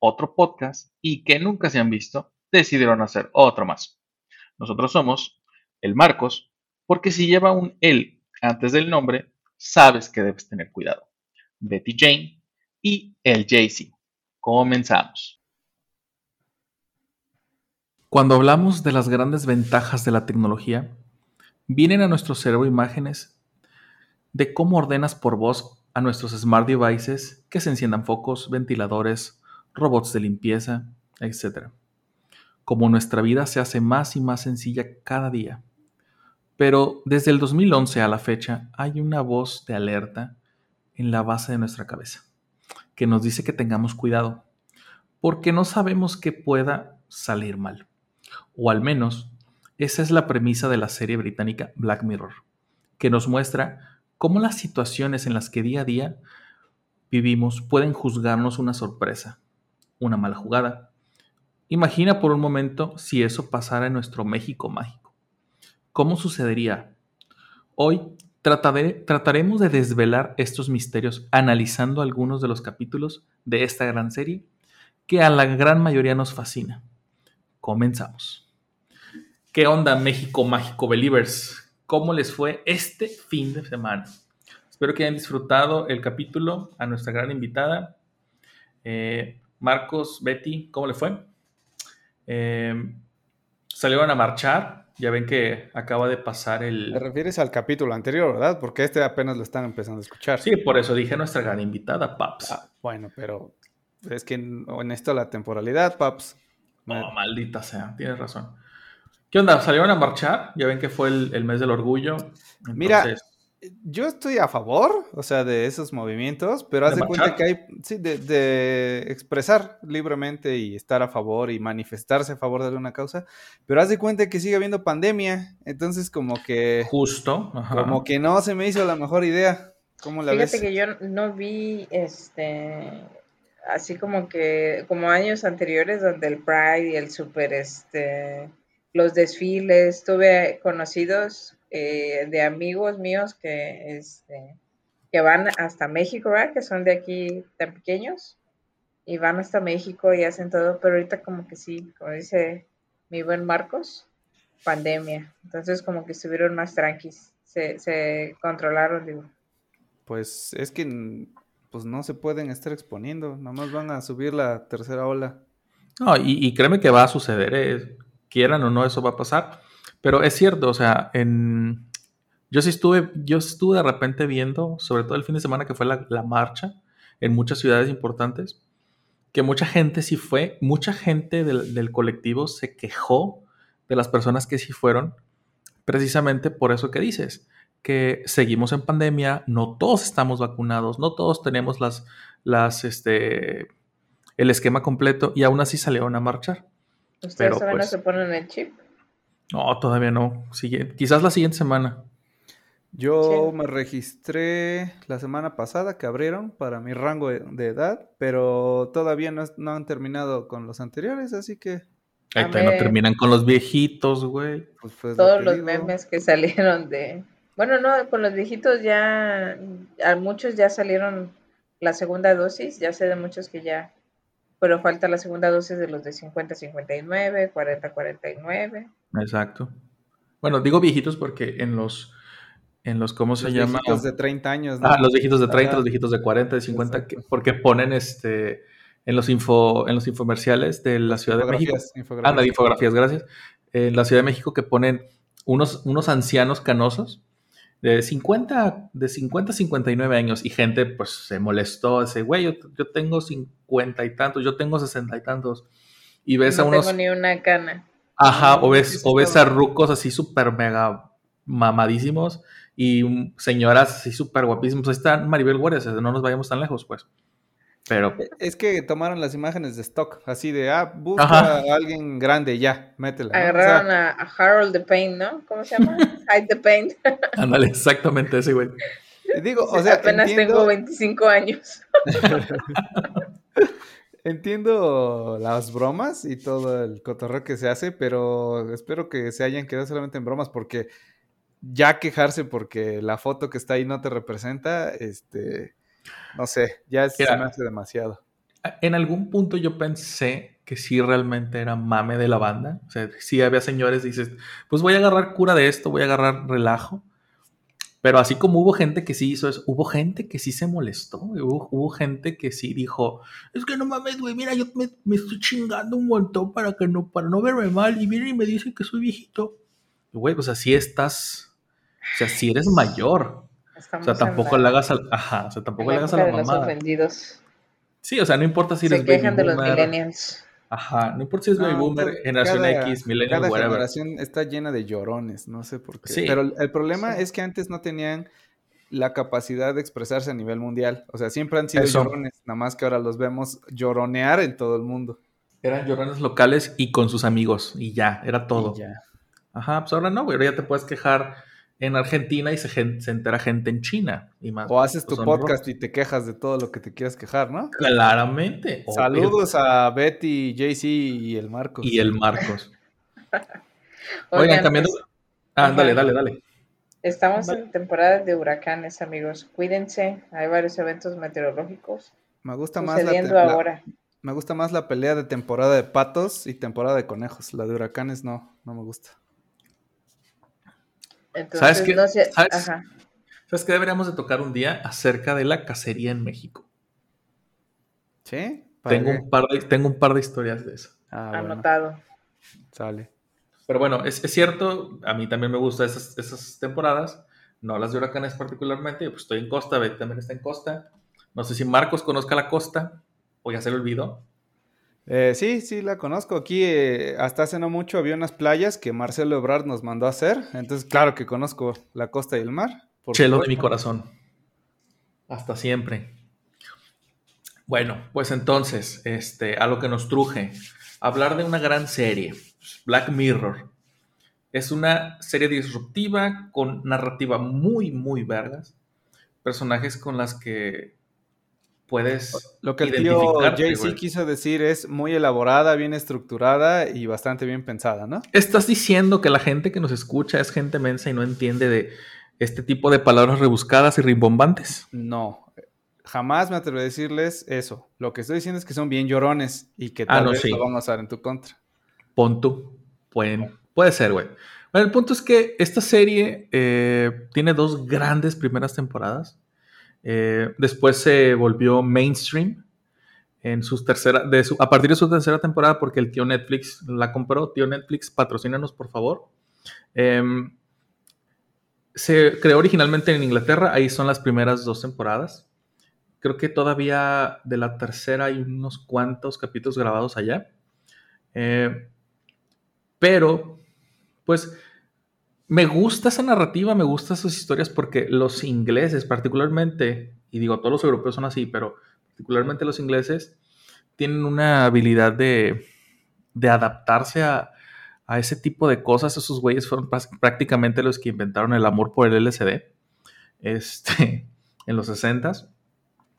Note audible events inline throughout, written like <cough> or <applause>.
otro podcast y que nunca se han visto, decidieron hacer otro más. Nosotros somos el Marcos, porque si lleva un él antes del nombre, sabes que debes tener cuidado. Betty Jane y el Jay-Z. Comenzamos. Cuando hablamos de las grandes ventajas de la tecnología, vienen a nuestro cerebro imágenes de cómo ordenas por voz a nuestros smart devices que se enciendan focos, ventiladores, robots de limpieza, etc. Como nuestra vida se hace más y más sencilla cada día. Pero desde el 2011 a la fecha hay una voz de alerta en la base de nuestra cabeza que nos dice que tengamos cuidado porque no sabemos qué pueda salir mal. O al menos esa es la premisa de la serie británica Black Mirror, que nos muestra cómo las situaciones en las que día a día vivimos pueden juzgarnos una sorpresa, una mala jugada. Imagina por un momento si eso pasara en nuestro México mágico. ¿Cómo sucedería? Hoy trataremos de desvelar estos misterios analizando algunos de los capítulos de esta gran serie que a la gran mayoría nos fascina. Comenzamos. ¿Qué onda México Mágico Believers? ¿Cómo les fue este fin de semana? Espero que hayan disfrutado el capítulo a nuestra gran invitada. Eh, Marcos, Betty, ¿cómo le fue? Eh, salieron a marchar. Ya ven que acaba de pasar Te el... refieres al capítulo anterior, ¿verdad? Porque este apenas lo están empezando a escuchar. Sí, por eso dije nuestra gran invitada, Paps. Ah, bueno, pero es que en, esto la temporalidad, paps. No, maldita sea, tienes razón. ¿Qué onda? ¿Salieron a marchar? Ya ven que fue el, el mes del orgullo. Mira, Yo estoy a favor, o sea, de esos movimientos, pero haz ¿De cuenta que hay, sí, de, de expresar libremente y estar a favor y manifestarse a favor de alguna causa, pero haz de cuenta que sigue habiendo pandemia, entonces como que, justo. ajá. como que no se me hizo la mejor idea. ¿Cómo la Fíjate ves? que yo no vi este así como que como años anteriores donde el Pride y el super este los desfiles tuve conocidos eh, de amigos míos que este que van hasta México, ¿verdad? Que son de aquí tan pequeños y van hasta México y hacen todo, pero ahorita como que sí, como dice mi buen Marcos, pandemia. Entonces como que estuvieron más tranquis, se, se controlaron, digo. Pues es que pues no se pueden estar exponiendo, nomás van a subir la tercera ola. No, y, y créeme que va a suceder, eh, quieran o no, eso va a pasar. Pero es cierto, o sea, en... yo sí estuve, yo estuve de repente viendo, sobre todo el fin de semana que fue la, la marcha en muchas ciudades importantes, que mucha gente sí fue, mucha gente del, del colectivo se quejó de las personas que sí fueron, precisamente por eso que dices, que seguimos en pandemia, no todos estamos vacunados, no todos tenemos las, las, este, el esquema completo y aún así salieron a marchar. ¿Ustedes Pero, todavía pues, no se ponen el chip? No, todavía no. Sigue- quizás la siguiente semana. Yo Sí. me registré la semana pasada que abrieron para mi rango de, de edad, pero todavía no, no han terminado con los anteriores, así que Ahí no terminan con los viejitos, güey. pues, pues, Todos los digo. memes que salieron de... Bueno, no, con los viejitos ya, a muchos ya salieron la segunda dosis, ya sé de muchos que ya, pero falta la segunda dosis de los de 50-59, 40-49. Exacto. Bueno, digo viejitos porque en los, en los, ¿cómo se Los llama? viejitos de 30 años, ¿no? Ah, los viejitos de 30, Ajá. los viejitos de 40, de 50, Exacto. que- porque ponen este en los info, en los infomerciales de la Ciudad de México. Infografías. Anda, de infografías, gracias. En la Ciudad de México que ponen unos, unos ancianos canosos de 50, de 50 a 59 años y gente pues se molestó, dice, güey, yo, yo tengo 50 y tantos, yo tengo 60 y tantos. Y ves a No unos, tengo ni una cana. ajá, o ves, o ves a rucos así súper mega mamadísimos y señoras así súper guapísimos. Ahí está Maribel Guardia, sea, no nos vayamos tan lejos, pues. Pero Es que tomaron las imágenes de stock, así de, ah, busca Ajá. a alguien grande, ya, métela. ¿no? O sea, Agarraron a, a Harold the Pain, ¿no? ¿Cómo se llama? <laughs> Hide the Pain. ándale, exactamente ese, güey. digo, o sea, Apenas entiendo, tengo 25 años. <laughs> <laughs> entiendo las bromas y todo el cotorreo que se hace, pero espero que se hayan quedado solamente en bromas porque ya quejarse porque la foto que está ahí no te representa, este, no sé, ya es- se me hace demasiado. En algún punto yo pensé que sí realmente era mame de la banda. O sea, sí había señores, dices, pues voy a agarrar cura de esto, voy a agarrar relajo. Pero así como hubo gente que sí hizo eso, hubo gente que sí se molestó. Hubo, hubo gente que sí dijo, es que no mames, güey, mira, yo me, me estoy chingando un montón para que no, para no verme mal. Y vienen y me dicen que soy viejito. Güey, pues así estás. O sea, si eres mayor. O sea, tampoco la- le hagas al, ajá, o sea, tampoco la le hagas a la ofendidos. Sí, o sea, no importa si Se eres quejan de los millennials. Ajá, no importa si es baby No, boomer, generación cada- X, millennial, Cada whatever. generación está llena de llorones, no sé por qué. Sí. Pero el, el problema Sí. es que antes no tenían la capacidad de expresarse a nivel mundial. O sea, siempre han sido Eso. llorones, nada más que ahora los vemos lloronear en todo el mundo. Eran llorones locales y con sus amigos, y ya, era todo. Y ya. Ajá, pues ahora no, güey, ahora ya te puedes quejar en Argentina y se, gen- se entera gente en China. Y más, O haces tu podcast y te quejas de todo lo que te quieras quejar, ¿no? Claramente. Saludos a Betty, JC y el Marcos. Y el Marcos. <laughs> Oigan, Oigan, cambiando. pues, Ah, ajá. dale, dale, dale. estamos en temporada de huracanes, amigos. Cuídense. Hay varios eventos meteorológicos Me gusta más la, la- ahora. me gusta más la pelea de temporada de patos y temporada de conejos. La de huracanes no, no me gusta. Entonces, ¿Sabes qué? no sé. ¿Sabes? Ajá. ¿Sabes qué deberíamos de tocar un día acerca de la cacería en México? ¿Sí? ¿Para Tengo un, par de, tengo un par de historias de eso. Ah, bueno, Anotado. sale. Pero bueno, es, es cierto, a mí también me gustan esas, esas temporadas, no las de huracanes particularmente, pues estoy en costa, Betty también está en costa. No sé si Marcos conozca la costa, o ya se le olvidó. Eh, sí, sí, la conozco. Aquí eh, hasta hace no mucho había unas playas que Marcelo Ebrard nos mandó a hacer. Entonces, claro que conozco la costa y el mar. por Chelo de mi corazón. Hasta siempre. Bueno, pues entonces, este, a lo que nos truje, hablar de una gran serie, Black Mirror. Es una serie disruptiva con narrativa muy, muy vergas. Personajes con las que puedes Lo que el tío JC quiso decir es muy elaborada, bien estructurada y bastante bien pensada, ¿no? Estás diciendo que la gente que nos escucha es gente mensa y no entiende de este tipo de palabras rebuscadas y rimbombantes. No, jamás me atrevo a decirles eso. Lo que estoy diciendo es que son bien llorones y que Ah, tal no, vez sí. lo van a usar en tu contra. Pon tú. Pueden, puede ser, güey. Bueno, el punto es que esta serie eh, tiene dos grandes primeras temporadas. Eh, después se volvió mainstream en sus tercera, a partir de su tercera temporada porque el tío Netflix la compró. Tío Netflix, patrocínanos, por favor. Em, se creó originalmente en Inglaterra, ahí son las primeras dos temporadas. Creo que todavía de la tercera hay unos cuantos capítulos grabados allá. Eh, pero, pues, me gusta esa narrativa, me gustan sus historias porque los ingleses particularmente, y digo, todos los europeos son así, pero particularmente los ingleses, tienen una habilidad de, adaptarse a, ese tipo de cosas. Esos güeyes fueron prácticamente los que inventaron el amor por el LSD este, <laughs> en los 60s.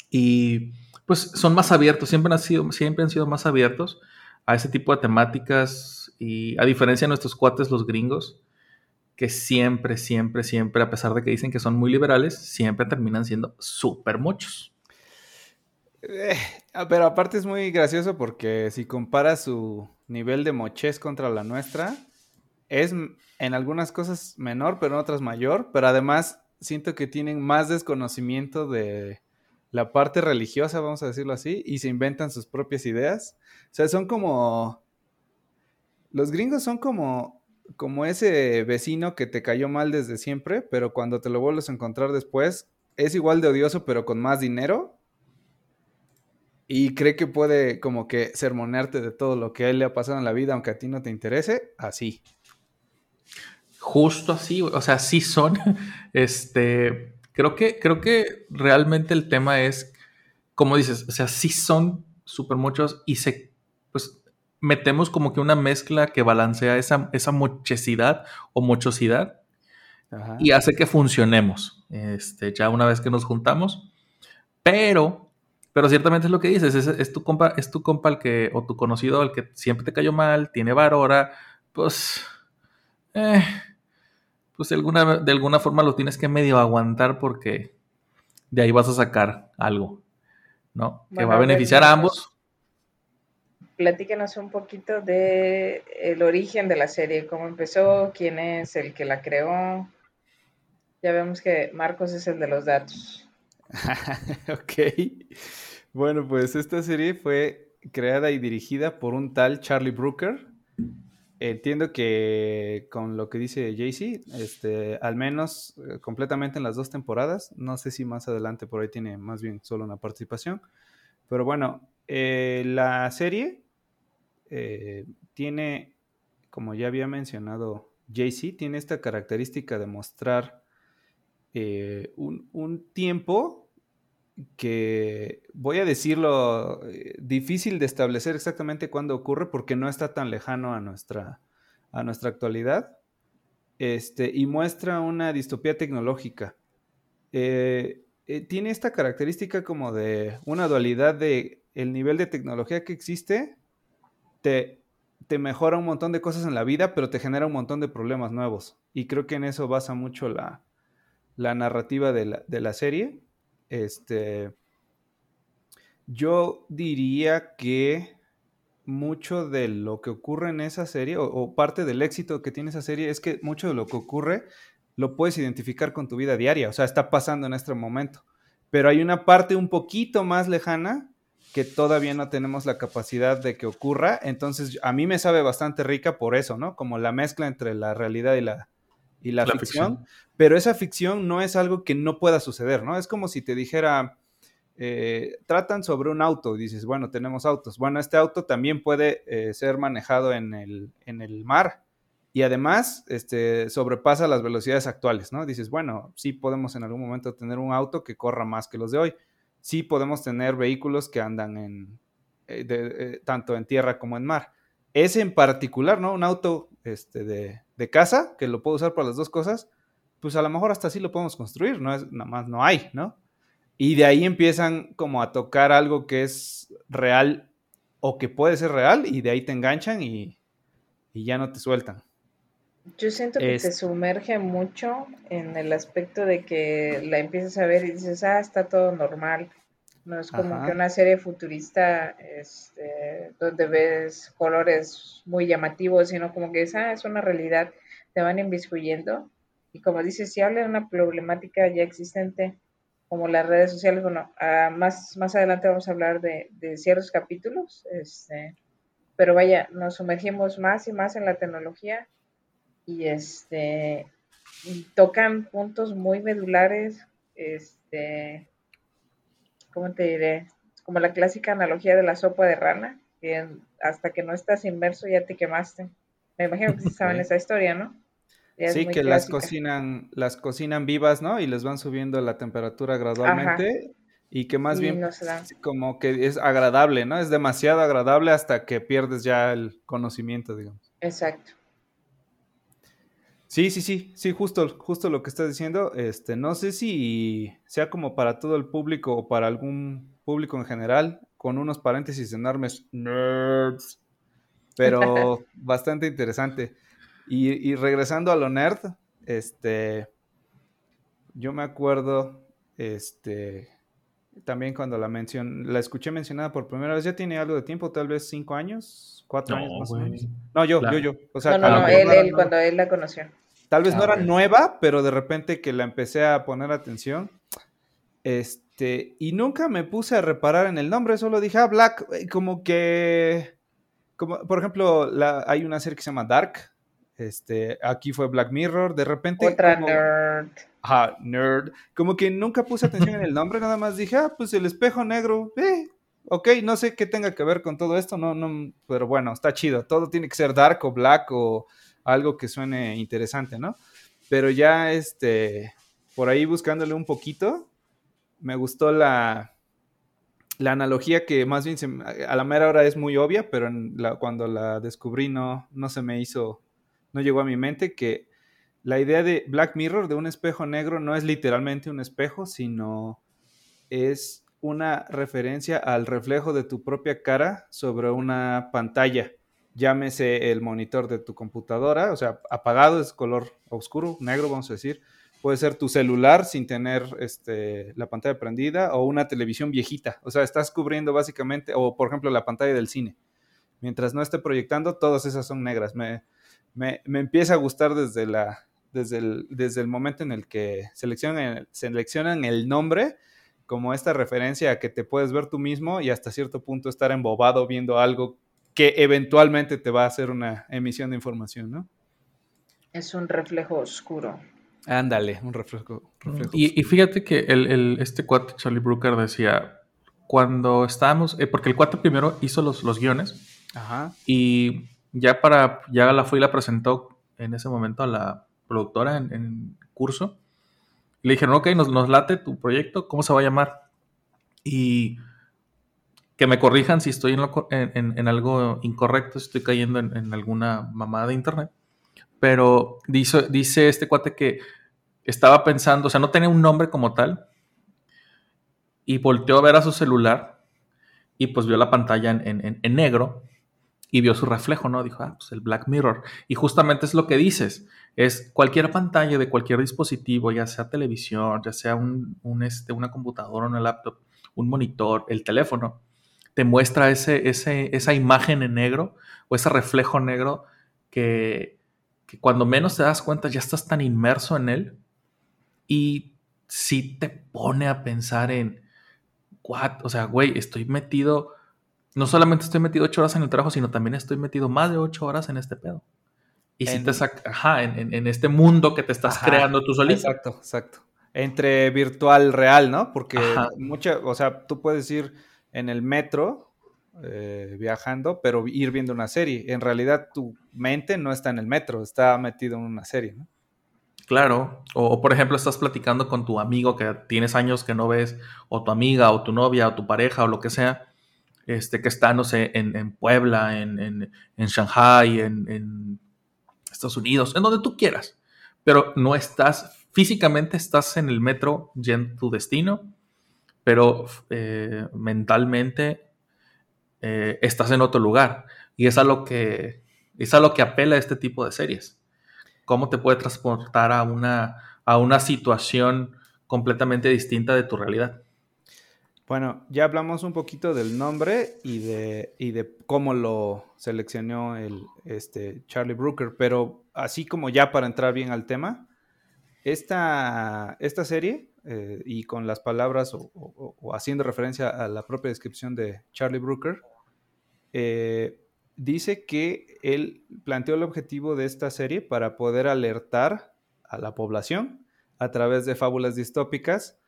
Y pues son más abiertos, siempre han, sido, siempre han sido más abiertos a ese tipo de temáticas y a diferencia de nuestros cuates los gringos, que siempre, siempre, siempre, a pesar de que dicen que son muy liberales, siempre terminan siendo súper muchos. Eh, ah, pero aparte es muy gracioso porque si comparas su nivel de mochez contra la nuestra, es en algunas cosas menor, pero en otras mayor. Pero además siento que tienen más desconocimiento de la parte religiosa, vamos a decirlo así, y se inventan sus propias ideas. O sea, son como... Los gringos son como, como ese vecino que te cayó mal desde siempre, pero cuando te lo vuelves a encontrar después, es igual de odioso, pero con más dinero y cree que puede como que sermonearte de todo lo que a él le ha pasado en la vida, aunque a ti no te interese, así. Justo así, o sea, sí son. <laughs> Este, creo que, creo que realmente el tema es como dices, o sea, sí son súper muchos y se, pues, metemos como que una mezcla que balancea esa, esa mochesidad o mochosidad Ajá. y hace que funcionemos, este, ya una vez que nos juntamos, pero, pero ciertamente es lo que dices, es, es tu compa, es tu compa el que, o tu conocido el que siempre te cayó mal, tiene varora, pues, eh, pues de alguna, de alguna forma lo tienes que medio aguantar porque de ahí vas a sacar algo, ¿no? que va a beneficiar a ambos. Platícanos un poquito de el origen de la serie, cómo empezó, quién es el que la creó. Ya vemos que Marcos es el de los datos. <laughs> ok. Bueno, pues esta serie fue creada y dirigida por un tal Charlie Brooker. Entiendo que con lo que dice Jaycee, este, al menos eh, completamente en las dos temporadas. No sé si más adelante por ahí tiene más bien solo una participación. Pero bueno, eh, la serie eh, tiene, como ya había mencionado Jaycee, tiene esta característica de mostrar eh, un, un tiempo que voy a decirlo eh, difícil de establecer exactamente cuándo ocurre porque no está tan lejano a nuestra, a nuestra actualidad este, y muestra una distopía tecnológica. Tiene esta característica como de una dualidad de el nivel de tecnología que existe te, mejora un montón de cosas en la vida, pero te genera un montón de problemas nuevos. Y creo que en eso basa mucho la, la narrativa de la, de la serie. Este, yo diría que mucho de lo que ocurre en esa serie, o, o, parte del éxito que tiene esa serie, es que mucho de lo que ocurre lo puedes identificar con tu vida diaria, o sea, está pasando en este momento. Pero hay una parte un poquito más lejana que todavía no tenemos la capacidad de que ocurra, entonces a mí me sabe bastante rica por eso, ¿no? Como la mezcla entre la realidad y la, y la, la ficción, ficción, pero esa ficción no es algo que no pueda suceder, ¿no? Es como si te dijera, eh, tratan sobre un auto, y dices, bueno, tenemos autos, bueno, este auto también puede eh, ser manejado en el, en el mar y además este, sobrepasa las velocidades actuales, ¿no? Dices, bueno, sí podemos en algún momento tener un auto que corra más que los de hoy, sí podemos tener vehículos que andan en, eh, eh, tanto en tierra como en mar. Ese en particular, ¿no? Un auto este, de, de, casa, que lo puedo usar para las dos cosas, pues a lo mejor hasta así lo podemos construir, no es, nada más no hay, ¿no? Y de ahí empiezan como a tocar algo que es real o que puede ser real y de ahí te enganchan y, y ya no te sueltan. Yo siento que es... te sumerge mucho en el aspecto de que la empiezas a ver y dices, ah, está todo normal. No es como Ajá. que una serie futurista este, donde ves colores muy llamativos, sino como que ah, es una realidad, te van inviscuyendo. Y como dices, si habla de una problemática ya existente, como las redes sociales, bueno, uh, más, más adelante vamos a hablar de, de ciertos capítulos, este, pero vaya, nos sumergimos más y más en la tecnología y este y tocan puntos muy medulares, este, ¿cómo te diré? Como la clásica analogía de la sopa de rana, que hasta que no estás inmerso ya te quemaste. Me imagino que sí <laughs> saben esa historia, ¿no? Sí, que clásica. las cocinan, las cocinan vivas, ¿no? Y les van subiendo la temperatura gradualmente. Ajá. Y que más y bien no como que es agradable, ¿no? Es demasiado agradable hasta que pierdes ya el conocimiento, digamos. Exacto. Sí, sí, sí, sí, justo, justo lo que estás diciendo. Este, no sé si sea como para todo el público o para algún público en general, con unos paréntesis enormes, nerds, pero <laughs> bastante interesante. Y, y, regresando a lo nerd, este, yo me acuerdo, este, también cuando la mención, la escuché mencionada por primera vez, ya tiene algo de tiempo, tal vez cinco años, cuatro no, años más o menos. No, yo, La- yo, yo. O sea, no, no, no, él, él, cuando él la conoció. Tal vez Ah, no era bueno. nueva, pero de repente que la empecé a poner atención. Este, y nunca me puse a reparar en el nombre, solo dije, ah, Black, como que, como, por ejemplo, la, hay una serie que se llama Dark, este, aquí fue Black Mirror, de repente, Otra como- nerd. Ajá, nerd, como que nunca puse atención en el nombre, nada más dije, ah, pues el espejo negro, eh, ok, no sé qué tenga que ver con todo esto, no, no, pero bueno, está chido, todo tiene que ser dark o black o algo que suene interesante, ¿no? Pero ya, este, por ahí buscándole un poquito, me gustó la, la analogía que más bien a la mera hora es muy obvia, pero cuando la descubrí no, no se me hizo, no llegó a mi mente que la idea de Black Mirror, de un espejo negro, no es literalmente un espejo, sino es una referencia al reflejo de tu propia cara sobre una pantalla. Llámese el monitor de tu computadora, o sea, apagado es color oscuro, negro, vamos a decir, puede ser tu celular sin tener este, la pantalla prendida o una televisión viejita. O sea, estás cubriendo básicamente, o por ejemplo la pantalla del cine. Mientras no esté proyectando, todas esas son negras. Me, me, empieza a gustar desde, la, desde, el, desde el momento en el que seleccionan, seleccionan el nombre como esta referencia a que te puedes ver tú mismo y hasta cierto punto estar embobado viendo algo que eventualmente te va a hacer una emisión de información, ¿no? Es un reflejo oscuro. Ándale, un reflejo. y, fíjate que el, este cuate Charlie Brooker decía, cuando estábamos, eh, porque el cuate primero hizo los, los guiones Ajá. y ya para, ya la fue y la presentó en ese momento a la productora en, curso. Le dijeron, ok, nos, nos late tu proyecto, ¿cómo se va a llamar? Y que me corrijan si estoy en, algo incorrecto, si estoy cayendo en, alguna mamada de internet. Pero dice, dice este cuate que estaba pensando, o sea, no tenía un nombre como tal. Y volteó a ver a su celular y pues vio la pantalla en, negro y vio su reflejo, ¿no? Dijo, ah, pues el Black Mirror. Y justamente es lo que dices, es cualquier pantalla de cualquier dispositivo, ya sea televisión, ya sea un, este, una computadora, una laptop, un monitor, el teléfono, te muestra ese, ese, esa imagen en negro o ese reflejo negro que, que cuando menos te das cuenta ya estás tan inmerso en él y si te pone a pensar en, what, o sea, güey, estoy metido, no solamente estoy metido ocho horas en el trabajo, sino también estoy metido más de ocho horas en este pedo. Y si te saca, ajá, en, este mundo que te estás creando tú solito. Exacto, exacto. Entre virtual real, ¿no? Porque mucha, o sea, tú puedes ir en el metro eh, viajando, pero ir viendo una serie. En realidad tu mente no está en el metro, está metido en una serie, ¿no? Claro, o, por ejemplo estás platicando con tu amigo que tienes años que no ves, o tu amiga, o tu novia, o tu pareja, o lo que sea, este, que está, no sé, en, Puebla, en, en, en Shanghai, en, Estados Unidos, en donde tú quieras, pero no estás, físicamente estás en el metro yendo tu destino, pero eh, mentalmente eh, estás en otro lugar. Y es a lo que es a lo que apela este tipo de series. Cómo te puede transportar a una, a una situación completamente distinta de tu realidad. Bueno, ya hablamos un poquito del nombre y de, y de cómo lo seleccionó el, este, Charlie Brooker, pero así como ya para entrar bien al tema, esta, esta serie, eh, y con las palabras o, haciendo referencia a la propia descripción de Charlie Brooker, eh, dice que él planteó el objetivo de esta serie para poder alertar a la población a través de fábulas distópicas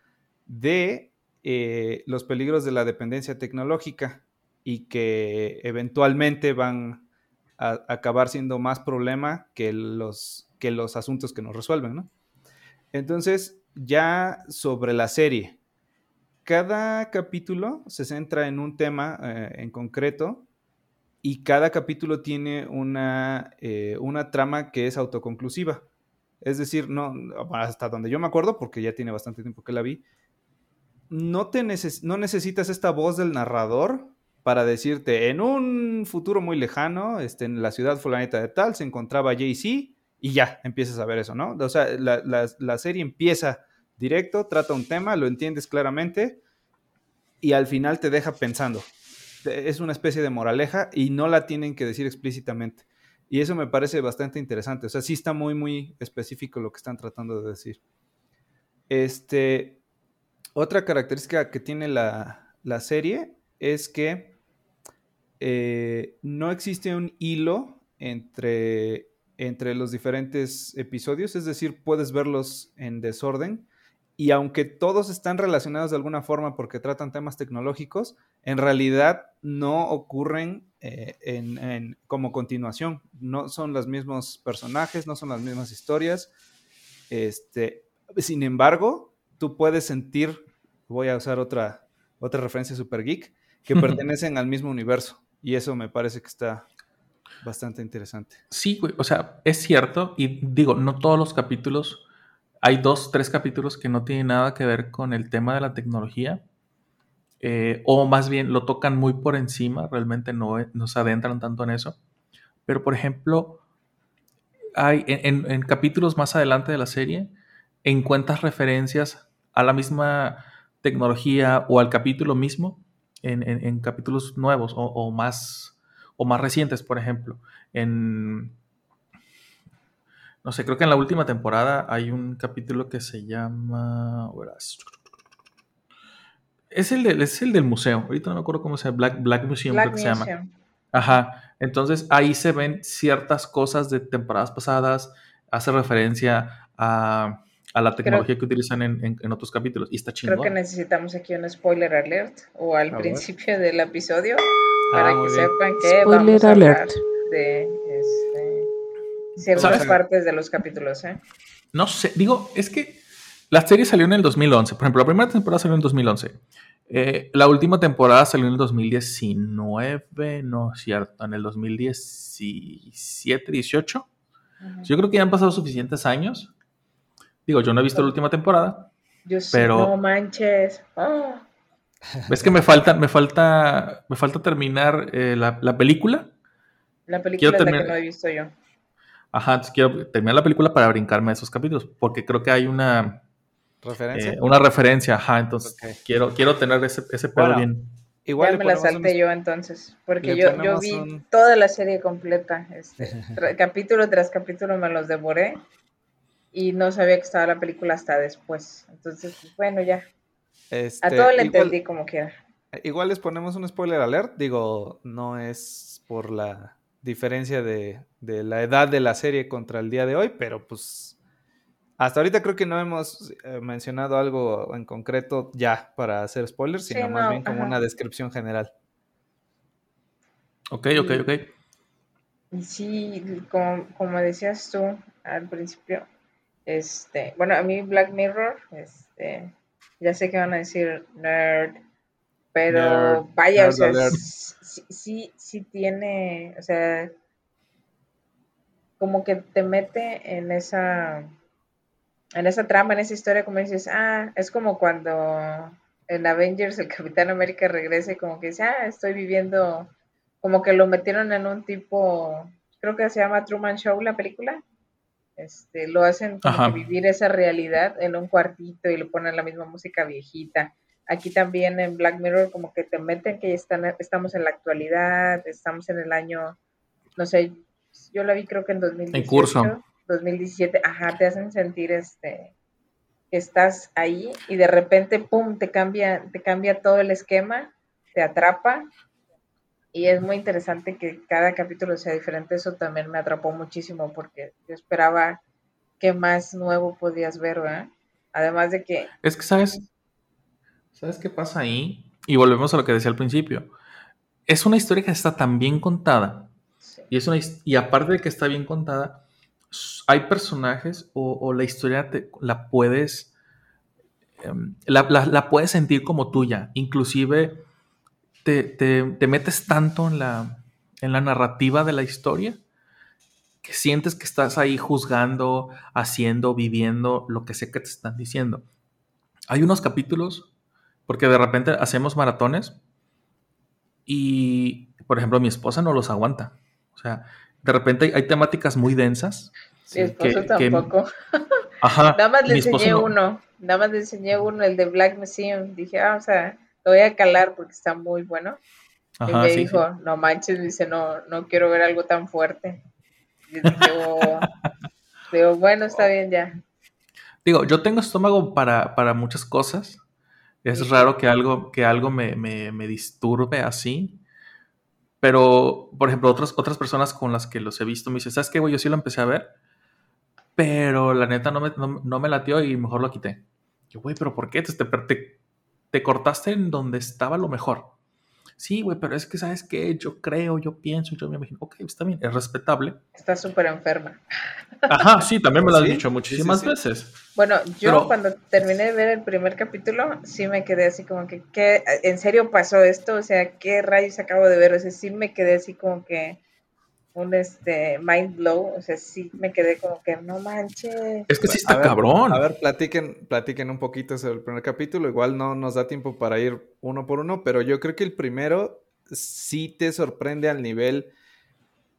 de eh, los peligros de la dependencia tecnológica y que eventualmente van a acabar siendo más problema que los, que los asuntos que nos resuelven, Entonces, ya sobre la serie, cada capítulo se centra en un tema eh, en concreto y cada capítulo tiene una, eh, una trama que es autoconclusiva. Es decir, no, hasta donde yo me acuerdo, porque ya tiene bastante tiempo que la vi, no, te no necesitas esta voz del narrador para decirte, en un futuro muy lejano, este, en la ciudad fulanita de tal, se encontraba Jay-Z y ya, empiezas a ver eso, ¿no? O sea, la, la serie empieza directo, trata un tema, lo entiendes claramente y al final te deja pensando es una especie de moraleja y no la tienen que decir explícitamente. Y eso me parece bastante interesante. O sea, sí está muy, muy específico lo que están tratando de decir. Este, otra característica que tiene la, serie es que eh, no existe un hilo entre, entre los diferentes episodios, es decir, puedes verlos en desorden y aunque todos están relacionados de alguna forma porque tratan temas tecnológicos, en realidad no ocurren eh, en, como continuación. No son los mismos personajes, no son las mismas historias. Este, sin embargo, tú puedes sentir, voy a usar otra, otra referencia super geek, que pertenecen al mismo universo. Y eso me parece que está bastante interesante. Sí, o sea, es cierto, y digo, no todos los capítulos, hay dos, tres capítulos que no tienen nada que ver con el tema de la tecnología, eh, o más bien lo tocan muy por encima, realmente no, no se adentran tanto en eso. Pero, por ejemplo, hay en, capítulos más adelante de la serie, encuentras referencias a la misma tecnología o al capítulo mismo en, capítulos nuevos o, más, o más recientes, por ejemplo. En, no sé, creo que en la última temporada hay un capítulo que se llama... Es el, es el del museo. Ahorita no me acuerdo cómo se llama. Black, Black Museum, creo que se llama. Ajá. Entonces ahí se ven ciertas cosas de temporadas pasadas. Hace referencia a, la tecnología que utilizan en, otros capítulos. Y está chingón. Creo que necesitamos aquí un spoiler alert o al principio del episodio para ah, que sepan que vamos a hablar de este, ciertas partes de los capítulos. ¿eh? No sé, digo, es que la serie salió en el 2011. Por ejemplo, la primera temporada salió en el 2011. Eh, la última temporada salió en el 2019, no es cierto, en el 2017, 18. Yo creo que ya han pasado suficientes años. Digo, yo no he visto la última temporada. Yo pero... no manches. Oh. Es que me falta, me falta, me falta terminar eh, la, película. La película es la que no he visto yo. Ajá, entonces quiero terminar la película para brincarme esos capítulos, porque creo que hay una, ¿Referencia? Eh, una referencia, ajá, entonces quiero, quiero tener ese, ese pedo bien. Igual me la salté yo entonces, porque yo, yo vi toda la serie completa, este, <laughs> capítulo tras capítulo me los devoré y no sabía que estaba la película hasta después. Entonces, pues, bueno, ya. Este, a todo le entendí como quiera. Igual les ponemos un spoiler alert, digo, no es por la diferencia de, de la edad de la serie contra el día de hoy, pero pues hasta ahorita creo que no hemos eh, mencionado algo en concreto ya para hacer spoilers, sino más bien como una descripción general. Ok, ok, ok. Sí, como, como, decías tú al principio, este, bueno, a mí Black Mirror, este, ya sé que van a decir nerd, pero vaya, o sea, sí, sí tiene, o sea, como que te mete en esa en esa trama, en esa historia, como dices, ah, es como cuando en Avengers el Capitán América regresa y como que dice, ah, estoy viviendo, como que lo metieron en un tipo, creo que se llama Truman Show la película. Este, lo hacen como vivir esa realidad en un cuartito y le ponen la misma música viejita. Aquí también en Black Mirror como que te meten que están, estamos en la actualidad, estamos en el año, no sé, yo la vi creo que en 2018. En curso 2017, ajá, te hacen sentir este que estás ahí y de repente, pum, te cambia, te cambia todo el esquema, te atrapa y es muy interesante que cada capítulo sea diferente. Eso también me atrapó muchísimo porque yo esperaba que más nuevo podías ver, ¿verdad? Además de que... Es que, ¿sabes? ¿Sabes qué pasa ahí? Y volvemos a lo que decía al principio. Es una historia que está tan bien contada. Y, es una, y aparte de que está bien contada, hay personajes o, la historia la puedes em, la, puedes sentir como tuya. Inclusive te, metes tanto en la, en la narrativa de la historia que sientes que estás ahí juzgando, haciendo, viviendo lo que sé que te están diciendo. Hay unos capítulos, porque de repente hacemos maratones y, por ejemplo, mi esposa no los aguanta. O sea, de repente hay, temáticas muy densas. Mi esposo tampoco. ajá. Nada más le enseñé uno. Nada más le enseñé uno, el de Black Museum. Dije, ah, o sea, lo voy a calar porque está muy bueno. y me dijo, no manches, dice, no, no quiero ver algo tan fuerte. Y dije, <laughs> oh". digo, bueno, está bien ya. Digo, yo tengo estómago para, para muchas cosas. Es raro que algo, que algo me, me, me disturbe así. Pero, por ejemplo, otras, otras personas con las que los he visto me dicen, ¿sabes qué, güey? Yo sí lo empecé a ver, pero la neta no me, no, me latió y mejor lo quité. Yo, güey, ¿pero por qué? Te, te, te, cortaste en donde estaba lo mejor. Sí, güey, pero es que, ¿sabes qué? Yo creo, yo pienso, yo me imagino. Ok, está bien, es respetable. Está súper enferma. Ajá, sí, también me lo has Sí, dicho muchísimas sí, sí. veces. Bueno, yo Pero- cuando terminé de ver el primer capítulo, sí me quedé así como que, ¿qué? ¿En serio pasó esto? O sea, ¿qué rayos acabo de ver? O sea, sí me quedé así como que un este mind blow. O sea, sí me quedé como que, no manches. Es que sí está A ver, cabrón. A ver, platiquen, platiquen un poquito sobre el primer capítulo. Igual no nos da tiempo para ir uno por uno, pero yo creo que el primero sí te sorprende al nivel.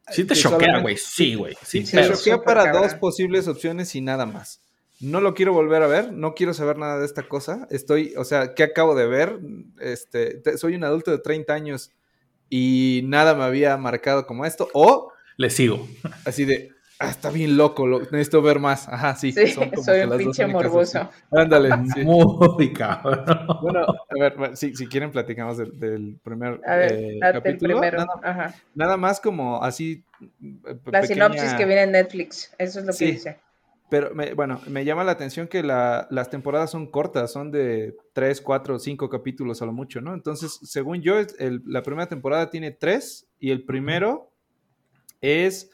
sí te que choquea, güey. Sí, güey. Sin Sí, Te choquea para cabrón. dos posibles opciones y nada más. No lo quiero volver a ver, no quiero saber nada de esta cosa. Estoy, o sea, ¿qué acabo de ver? Este, te- soy un adulto de 30 años y nada me había marcado como esto. O Le sigo. así de, ah, está bien loco, lo, necesito ver más. Ajá, sí. Sí, son como soy que un las dos pinche morboso. Ándale, <laughs> sí. Muy cabrón. Bueno, a ver, bueno, si, si quieren platicamos del, del primer A ver, eh, el capítulo. primero. Nada, Ajá. nada más como así. eh, La pequeña- sinopsis que viene en Netflix, eso es lo Sí. que dice. Pero me- bueno, me llama la atención que la- las temporadas son cortas, son de 3, 4, 5 capítulos a lo mucho, ¿no? Entonces, según yo, el- la primera temporada tiene 3 y el primero es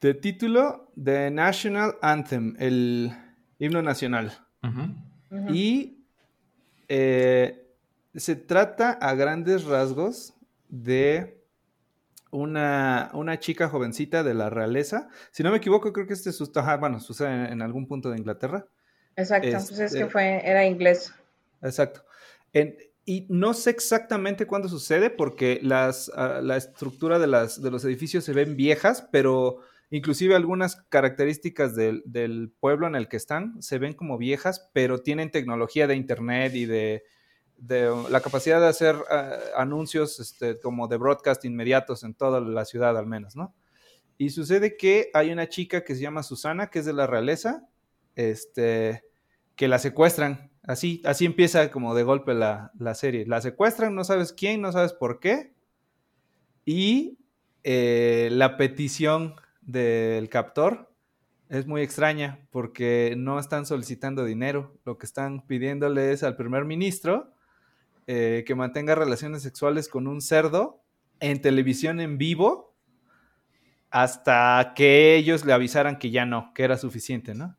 de título The National Anthem, el himno nacional. Y eh, se trata a grandes rasgos de una, una chica jovencita de la realeza. Si no me equivoco, creo que este ajá, bueno, sucede en, en algún punto de Inglaterra. Exacto, pues es este- que fue, era inglés. Exacto. En- y no sé exactamente cuándo sucede porque las, ah, la estructura de, las, de los edificios se ven viejas, pero inclusive algunas características del, del pueblo en el que están se ven como viejas, pero tienen tecnología de internet y de, de, uh, la capacidad de hacer ah, anuncios este, como de broadcast inmediatos en toda la ciudad al menos, ¿no? Y sucede que hay una chica que se llama Susana, que es de la realeza, este, que la secuestran. Así, así empieza como de golpe la, la serie. La secuestran, no sabes quién, no sabes por qué. Y eh, la petición del captor es muy extraña porque no están solicitando dinero. Lo que están pidiéndole es al primer ministro eh, que mantenga relaciones sexuales con un cerdo en televisión en vivo hasta que ellos le avisaran que ya no, que era suficiente, ¿no?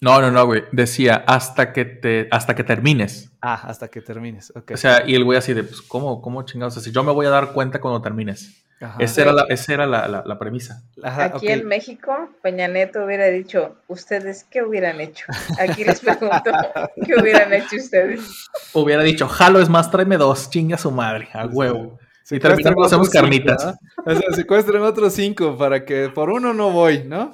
No, no, no, güey. Decía hasta que te, hasta que termines. Ah, hasta que termines. ok. O sea, y el güey así de, pues, ¿cómo, cómo chingados? O sea, yo me voy a dar cuenta cuando termines. Ajá. Esa era la, esa era la, la- la premisa. Ajá, Aquí en México, Peña Neto hubiera dicho, ¿ustedes qué hubieran hecho? Aquí les pregunto, <laughs> ¿qué hubieran hecho ustedes? Hubiera dicho, jalo, es más, tráeme dos, chinga su madre, a huevo. Y Secuestran terminamos, hacemos cinco, carnitas. ¿no? O sea, secuestran otros cinco para que por uno no voy, ¿no?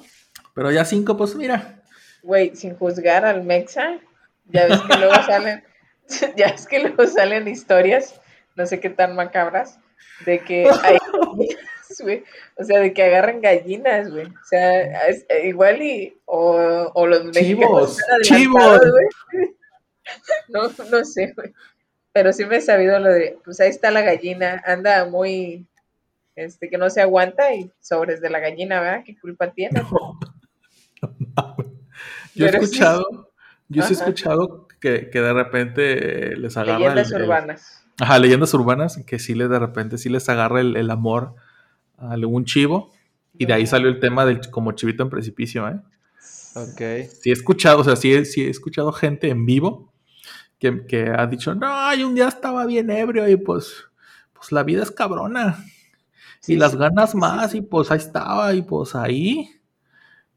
Pero ya cinco, pues mira. Güey, sin juzgar al Mexa, ya ves que luego <laughs> salen, <laughs> ya ves que luego salen historias, no sé qué tan macabras, de que hay gallinas, güey. O sea, de que agarran gallinas, güey. O sea, es- eh, igual y, o, o los mexicanos Chivos, chivos. No, no sé, güey. Pero sí me he sabido lo de, pues ahí está la gallina, anda muy, este, que no se aguanta y sobres de la gallina, ¿verdad? ¿Qué culpa tiene? <laughs> Yo he sí. escuchado, yo sí he escuchado que, que de repente les agarra Leyendas el- urbanas. Ajá, leyendas urbanas, que sí les de repente sí les agarra el, el amor a algún chivo. Y de ahí salió el tema del como chivito en precipicio, ¿eh? Ok. Sí he escuchado, o sea, sí he, sí he escuchado gente en vivo que, que ha dicho, no, yo un día estaba bien ebrio y pues, pues la vida es cabrona. Sí, y las sí, ganas más y pues ahí estaba y pues ahí.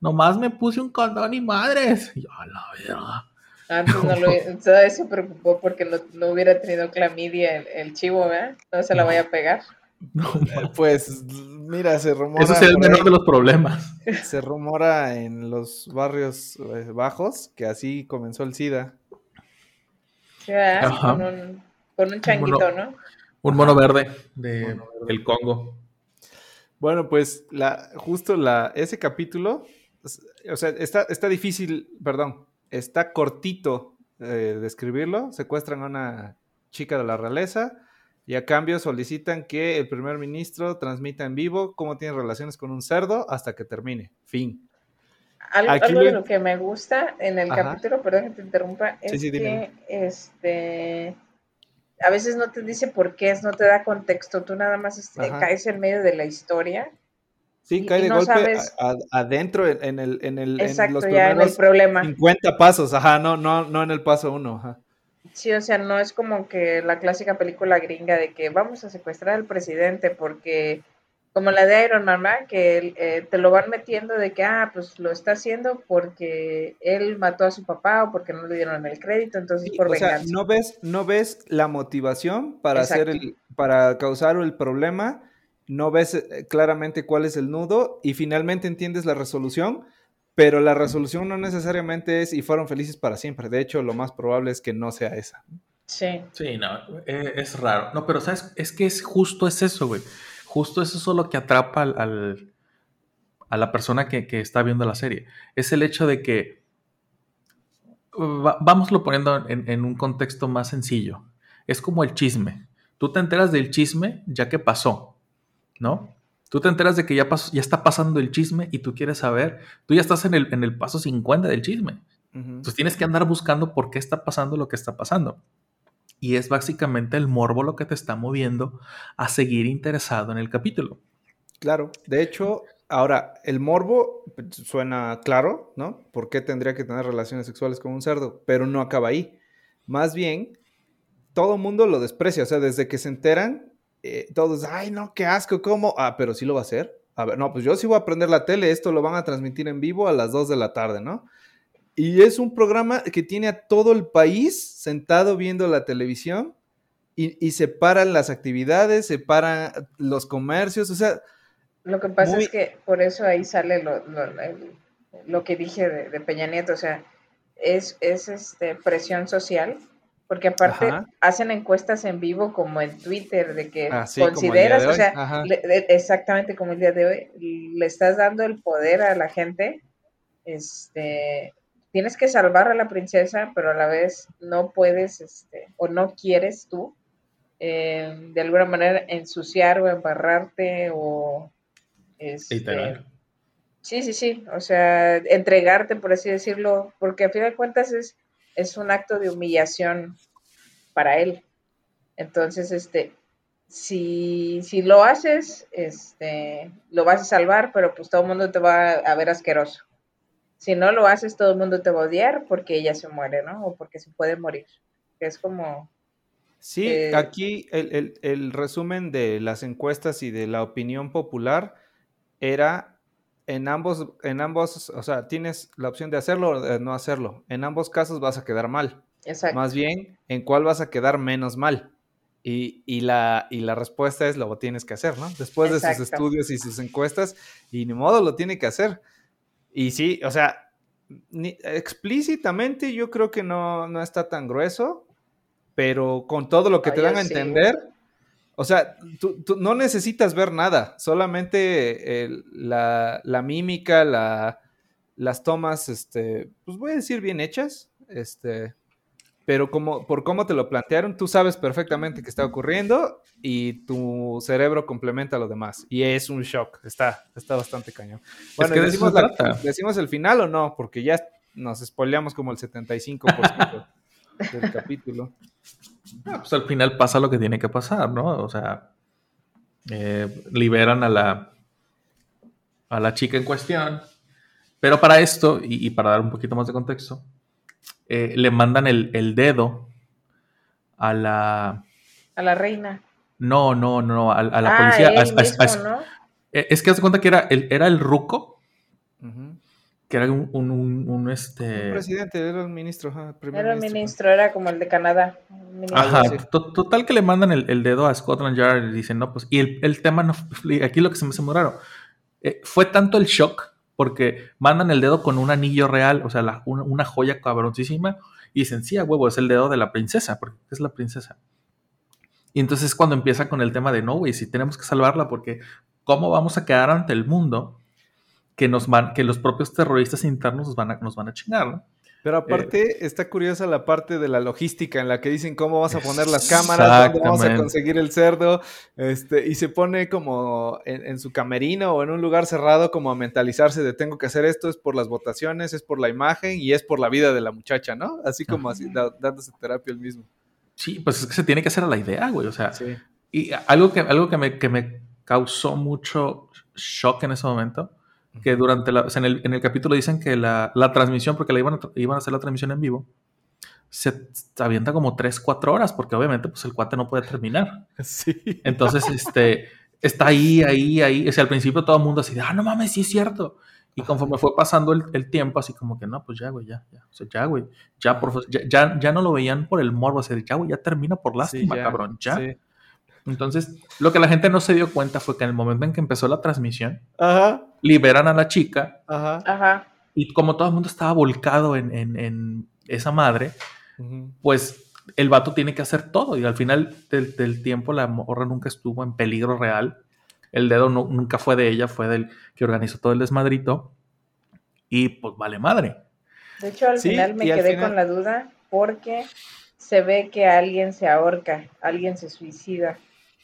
Nomás me puse un condón y madres. Y yo, a la verga. Antes no lo <laughs> todavía se preocupó porque no, no hubiera tenido clamidia el, el chivo, ¿verdad? No se la vaya a pegar. <laughs> No. Pues mira, se rumora. Eso es el menor ahí- de los problemas. <laughs> Se rumora en los barrios eh, bajos que así comenzó el SIDA. Con un, con un changuito, ¿no? Un mono verde de el Congo. Bueno, pues la, justo la, ese capítulo, o sea, está, está difícil, perdón, está cortito eh, describirlo. Secuestran a una chica de la realeza y a cambio solicitan que el primer ministro transmita en vivo cómo tiene relaciones con un cerdo hasta que termine. Fin. Algo, Aquí algo lo- de lo que me gusta en el Ajá. capítulo, perdón que te interrumpa, es sí, que este a veces no te dice por qué no te da contexto, tú nada más este, caes en medio de la historia. Sí, Y- cae de no golpe sabes- a- a- adentro en el, en el en los ya en primeros problema. 50 pasos, ajá, no, no, no en el paso uno, ajá. Sí, o sea, no es como que la clásica película gringa de que vamos a secuestrar al presidente porque, como la de Iron Man, ¿verdad? que eh, te lo van metiendo de que, ah, pues lo está haciendo porque él mató a su papá o porque no le dieron el crédito, entonces Sí, por o sea, venganza. no ves, no ves la motivación para hacer Exacto. el, para causar el problema, no ves eh, claramente cuál es el nudo y finalmente entiendes la resolución, pero la resolución no necesariamente es y fueron felices para siempre. De hecho, lo más probable es que no sea esa. Sí, Sí, no, eh, es raro. No, pero sabes, es que es justo es eso, güey. Justo es eso lo que atrapa al, al- a la persona que, que está viendo la serie. Es el hecho de que, va- vámoslo poniendo en, en un contexto más sencillo. Es como el chisme. Tú te enteras del chisme ya que pasó, ¿no? Tú te enteras de que ya, pasó, ya está pasando el chisme y tú quieres saber. Tú ya estás en el, en el paso 50 del chisme. Ujú. Entonces tienes que andar buscando por qué está pasando lo que está pasando. Y es básicamente el morbo lo que te está moviendo a seguir interesado en el capítulo. Claro, de hecho, ahora, el morbo pues, suena claro, ¿no? ¿Por qué tendría que tener relaciones sexuales con un cerdo? Pero no acaba ahí. Más bien, todo mundo lo desprecia, o sea, desde que se enteran, eh, todos, ay, no, qué asco, ¿cómo? Ah, pero sí lo va a hacer. A ver, no, pues yo sí voy a prender la tele, esto lo van a transmitir en vivo a las 2 de la tarde, ¿no? Y es un programa que tiene a todo el país sentado viendo la televisión y, y separan las actividades, separan los comercios, o sea, lo que pasa Muy- es que por eso ahí sale lo, lo, lo que dije de, de Peña Nieto, o sea, es, es este, presión social, porque aparte Ajá. hacen encuestas en vivo como en Twitter, de que Ah, consideras, de o sea, le- de- exactamente como el día de hoy, le estás dando el poder a la gente, este, tienes que salvar a la princesa, pero a la vez no puedes, este, o no quieres tú, eh, de alguna manera ensuciar o embarrarte o... Este, Literal. Sí, sí, sí, o sea, entregarte, por así decirlo, porque a fin de cuentas es, es un acto de humillación para él. Entonces, este, si, si lo haces, este, lo vas a salvar, pero pues todo el mundo te va a ver asqueroso. Si no lo haces, todo el mundo te va a odiar porque ella se muere, ¿no? O porque se puede morir. Es como, Sí, eh, aquí el, el- el resumen de las encuestas y de la opinión popular era en ambos, en ambos, o sea, tienes la opción de hacerlo o de no hacerlo. En ambos casos vas a quedar mal. exacto. Más bien, ¿en cuál vas a quedar menos mal? Y, y la, y la respuesta es lo tienes que hacer, ¿no? Después de sus Exacto. estudios y sus encuestas, y ni modo lo tiene que hacer. Y sí, o sea, ni- explícitamente yo creo que no, no está tan grueso, pero con todo lo que te dan a sí. entender, o sea, tú, tú no necesitas ver nada, solamente el- la, la mímica, la, las tomas, este, pues voy a decir bien hechas, este, pero como, por cómo te lo plantearon, tú sabes perfectamente qué está ocurriendo y tu cerebro complementa lo demás. Y es un shock, está, está bastante cañón. Bueno, que ¿y de eso decimos, la-. ¿decimos el final o no? Porque ya nos spoileamos como el 75% <laughs> del capítulo. <laughs> Ah, pues al final pasa lo que tiene que pasar, ¿no? O sea, eh, liberan a la, a la chica en cuestión. Pero para esto, y, y para dar un poquito más de contexto, eh, le mandan el, el dedo a la... A la reina. No, no, no, a, a la ah, policía. él a- a- mismo, a- ¿no? eh, Es que haz de cuenta que era el, era el ruco, Ujú. Que era un, un, un- un, este... Un presidente, era el ministro. ajá, primer Era el ministro. ministro, era como el de Canadá. un ministro. Ajá, sí. to- total que le mandan el, el dedo a Scotland Yard y dicen, no, pues, y el, el tema no, aquí lo que se me hace muy raro, eh, fue tanto el shock, porque mandan el dedo con un anillo real, o sea, la- una, una joya cabroncísima, y dicen, sí, a huevo, es el dedo de la princesa, porque es la princesa. Y entonces es cuando empieza con el tema de, no, güey, si tenemos que salvarla, porque ¿cómo vamos a quedar ante el mundo que, nos van, que los propios terroristas internos nos van a, nos van a chingar, ¿no? Pero aparte está curiosa la parte de la logística en la que dicen cómo vas a poner las cámaras, dónde vamos a conseguir el cerdo, este, y se pone como en, en su camerino o en un lugar cerrado como a mentalizarse de tengo que hacer esto, es por las votaciones, es por la imagen y es por la vida de la muchacha, ¿no? Así como así, da- dándose terapia el mismo. Sí, pues es que se tiene que hacer a la idea, güey. O sea, Sí. y algo que, algo que, me, que me causó mucho shock en ese momento, que durante la, o sea, en, el, en el capítulo dicen que la, la transmisión, porque la iban a, iban a hacer la transmisión en vivo, se, avienta como 3, 4 horas, porque obviamente pues el cuate no puede terminar. <laughs> Sí. Entonces, este, está ahí, ahí, ahí. O sea, al principio todo el mundo así de, ah, no mames, sí es cierto. Y conforme fue pasando el, el tiempo, así como que, no, pues ya, güey, ya, ya. O sea, ya, güey. Ya, por, ya, ya, ya no lo veían por el morbo, o sea, ya, güey, ya termina por lástima, Sí, ya, cabrón, ya. sí. Entonces, lo que la gente no se dio cuenta fue que en el momento en que empezó la transmisión, Ajá, liberan a la chica ajá. Ajá. y como todo el mundo estaba volcado en, en- en esa madre, pues el vato tiene que hacer todo y al final del, del tiempo la morra nunca estuvo en peligro real. El dedo no- nunca fue de ella, fue del que organizó todo el desmadrito y pues vale madre. De hecho, al Sí, final me quedé final- con la duda porque se ve que alguien se ahorca, alguien se suicida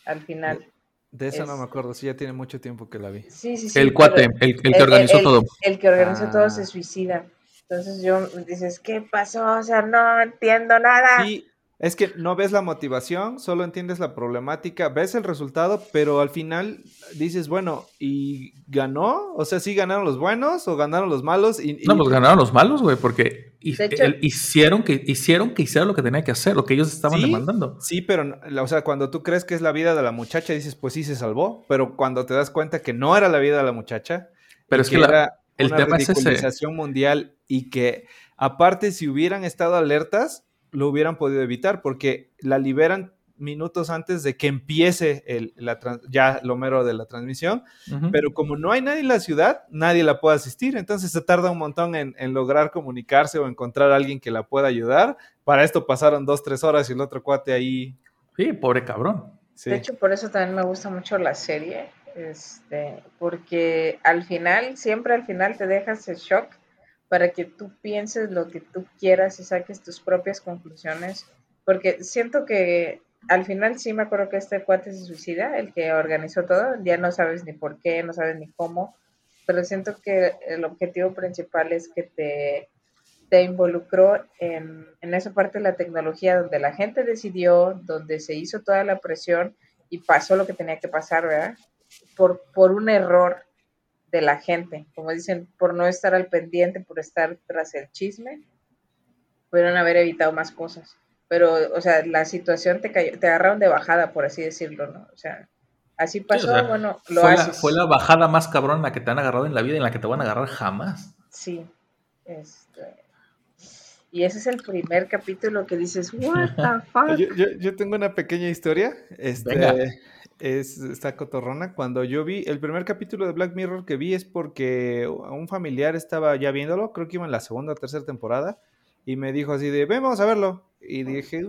al final. De esa no me acuerdo, sí, ya tiene mucho tiempo que la vi. Sí, sí, sí. el cuate, el, el que organizó el- todo. El que organizó todo Ah. se suicida. Entonces yo dices, ¿qué pasó? O sea, no entiendo nada. Sí, es que no ves la motivación, solo entiendes la problemática, ves el resultado, pero al final dices, bueno, ¿y ganó? O sea, ¿sí ganaron los buenos o ganaron los malos? Y, y- No, pues ganaron los malos, güey, porque hecho- el- hicieron, que, hicieron que hicieron lo que tenía que hacer, lo que ellos estaban Sí, demandando. Sí, pero, o sea, cuando tú crees que es la vida de la muchacha, dices, pues sí se salvó, pero cuando te das cuenta que no era la vida de la muchacha, Pero es que la- era el una tema es ese. ridiculización mundial y que aparte si hubieran estado alertas, lo hubieran podido evitar porque la liberan minutos antes de que empiece el, la ya lo mero de la transmisión, pero como no hay nadie en la ciudad, nadie la puede asistir, entonces se tarda un montón en, en lograr comunicarse o encontrar a alguien que la pueda ayudar. Para esto pasaron dos, tres horas y el otro cuate ahí. Sí, pobre cabrón. Sí. De hecho, por eso también me gusta mucho la serie, este, porque al final, siempre al final te dejas el shock para que tú pienses lo que tú quieras y saques tus propias conclusiones, porque siento que al final sí me acuerdo que este cuate se suicida, el que organizó todo, ya no sabes ni por qué, no sabes ni cómo, pero siento que el objetivo principal es que te, te involucró en, en esa parte de la tecnología donde la gente decidió, donde se hizo toda la presión y pasó lo que tenía que pasar, ¿verdad? Por, por un error de la gente, como dicen, por no estar al pendiente, por estar tras el chisme, pudieron haber evitado más cosas. Pero, o sea, la situación te cayó, te agarraron de bajada, por así decirlo, ¿no? O sea, así pasó, sea, bueno, lo Fue la, haces. fue la bajada más cabrón en la que te han agarrado en la vida y en la que te van a agarrar jamás. Sí. Este, y ese es el primer capítulo que dices, what the <laughs> fuck? Yo, yo- yo tengo una pequeña historia. Este, Venga. Es, está cotorrona. Cuando yo vi el primer capítulo de Black Mirror que vi es porque un familiar estaba ya viéndolo, creo que iba en la segunda o tercera temporada, y me dijo así de, ven, vamos a verlo. Y dije, "Eh,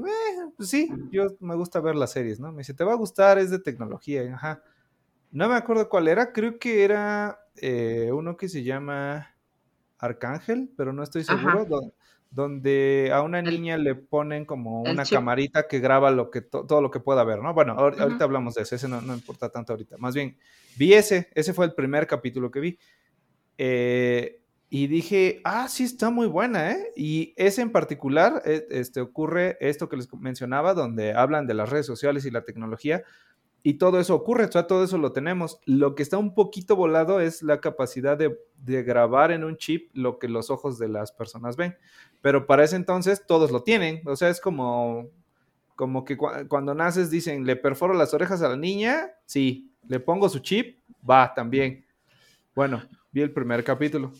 pues sí, yo me gusta ver las series, ¿no? Me dice, te va a gustar, es de tecnología, ajá. No me acuerdo cuál era, creo que era eh, uno que se llama Arcángel, pero no estoy seguro, donde a una El- niña le ponen como una chip. camarita que graba lo que to- todo lo que pueda ver, ¿no? Bueno, ahor- Ujú. ahorita hablamos de eso, ese no, no importa tanto ahorita. Más bien, vi ese, ese fue el primer capítulo que vi. Eh, y dije, ah, sí, está muy buena, ¿eh? Y ese en particular, eh, este, ocurre esto que les mencionaba, donde hablan de las redes sociales y la tecnología, y todo eso ocurre, o sea, todo eso lo tenemos. Lo que está un poquito volado es la capacidad de, de grabar en un chip lo que los ojos de las personas ven. Pero para ese entonces todos lo tienen, o sea, es como, como que cua- cuando naces dicen, le perforo las orejas a la niña, sí, le pongo su chip, va, también. Bueno, vi el primer capítulo.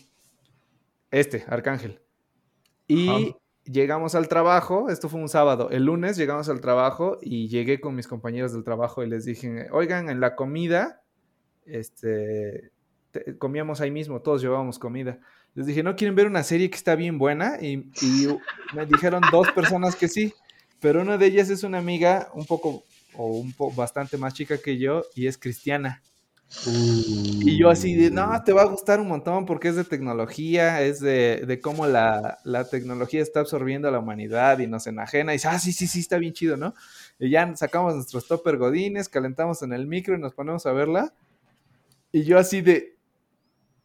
Este, Arcángel. Y. llegamos al trabajo, esto fue un sábado, el lunes llegamos al trabajo y llegué con mis compañeros del trabajo y les dije, oigan, en la comida, este, te- comíamos ahí mismo, todos llevábamos comida. Les dije, ¿no quieren ver una serie que está bien buena? Y, y me dijeron dos personas que sí, pero una de ellas es una amiga un poco, o un poco bastante más chica que yo, y es cristiana. Y yo así de, no, te va a gustar un montón porque es de tecnología, es de, de cómo la, la tecnología está absorbiendo a la humanidad y nos enajena. Y dice, ah, sí, sí, sí, está bien chido, ¿no? Y ya sacamos nuestros topper godines, calentamos en el micro y nos ponemos a verla. Y yo así de,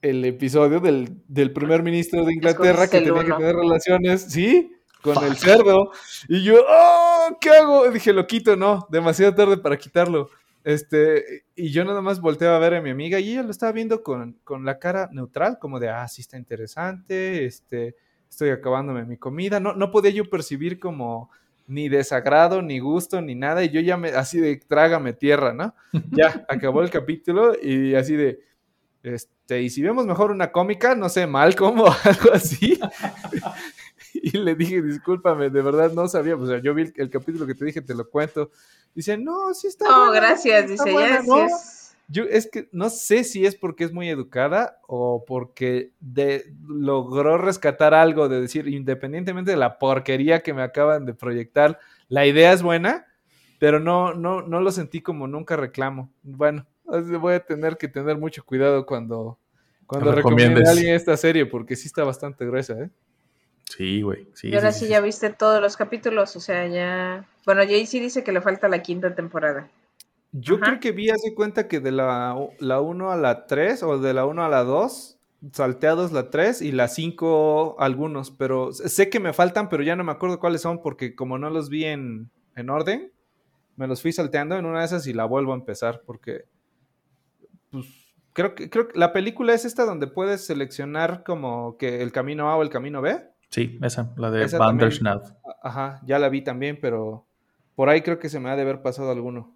el episodio del, del primer ministro de Inglaterra que tenía que tener relaciones, ¿sí? con el cerdo. Y yo, ¡oh! ¿Qué hago? Dije, lo quito, no, demasiado tarde para quitarlo. Este, y yo nada más volteaba a ver a mi amiga y ella lo estaba viendo con, con la cara neutral, como de, ah, sí está interesante, este, estoy acabándome mi comida. No, no podía yo percibir como ni desagrado, ni gusto, ni nada. Y yo ya me, así de, trágame tierra, ¿no? <laughs> Ya, acabó el capítulo y así de, este, y si vemos mejor una cómica, no sé, mal como <laughs> algo así. Y le dije, discúlpame, de verdad no sabía. O sea, yo vi el, capítulo que te dije, te lo cuento. Dice, no, sí está. No, gracias, dice, ya ¿no? Yo es que no sé si es porque es muy educada o porque de, logró rescatar algo de decir, independientemente de la porquería que me acaban de proyectar, la idea es buena, pero no, no, no lo sentí como nunca reclamo. Bueno, voy a tener que tener mucho cuidado cuando, cuando recomiende a alguien esta serie, porque sí está bastante gruesa, ¿eh? Sí, güey. Sí, y ahora sí, ya viste todos los capítulos, o sea, ya... Bueno, Jaycee dice que le falta la quinta temporada. Yo creo que vi, hace cuenta que de la, la 1 a la 3 o de la 1 a la 2, salteados la 3 y la 5 algunos, pero sé que me faltan, pero ya no me acuerdo cuáles son porque como no los vi en, en orden, me los fui salteando en una de esas y la vuelvo a empezar porque pues, creo que creo que la película es esta donde puedes seleccionar como que el camino A o el camino B. Sí, esa, la de Bandersnatch. Ajá, ya la vi también, pero por ahí creo que se me ha de haber pasado alguno.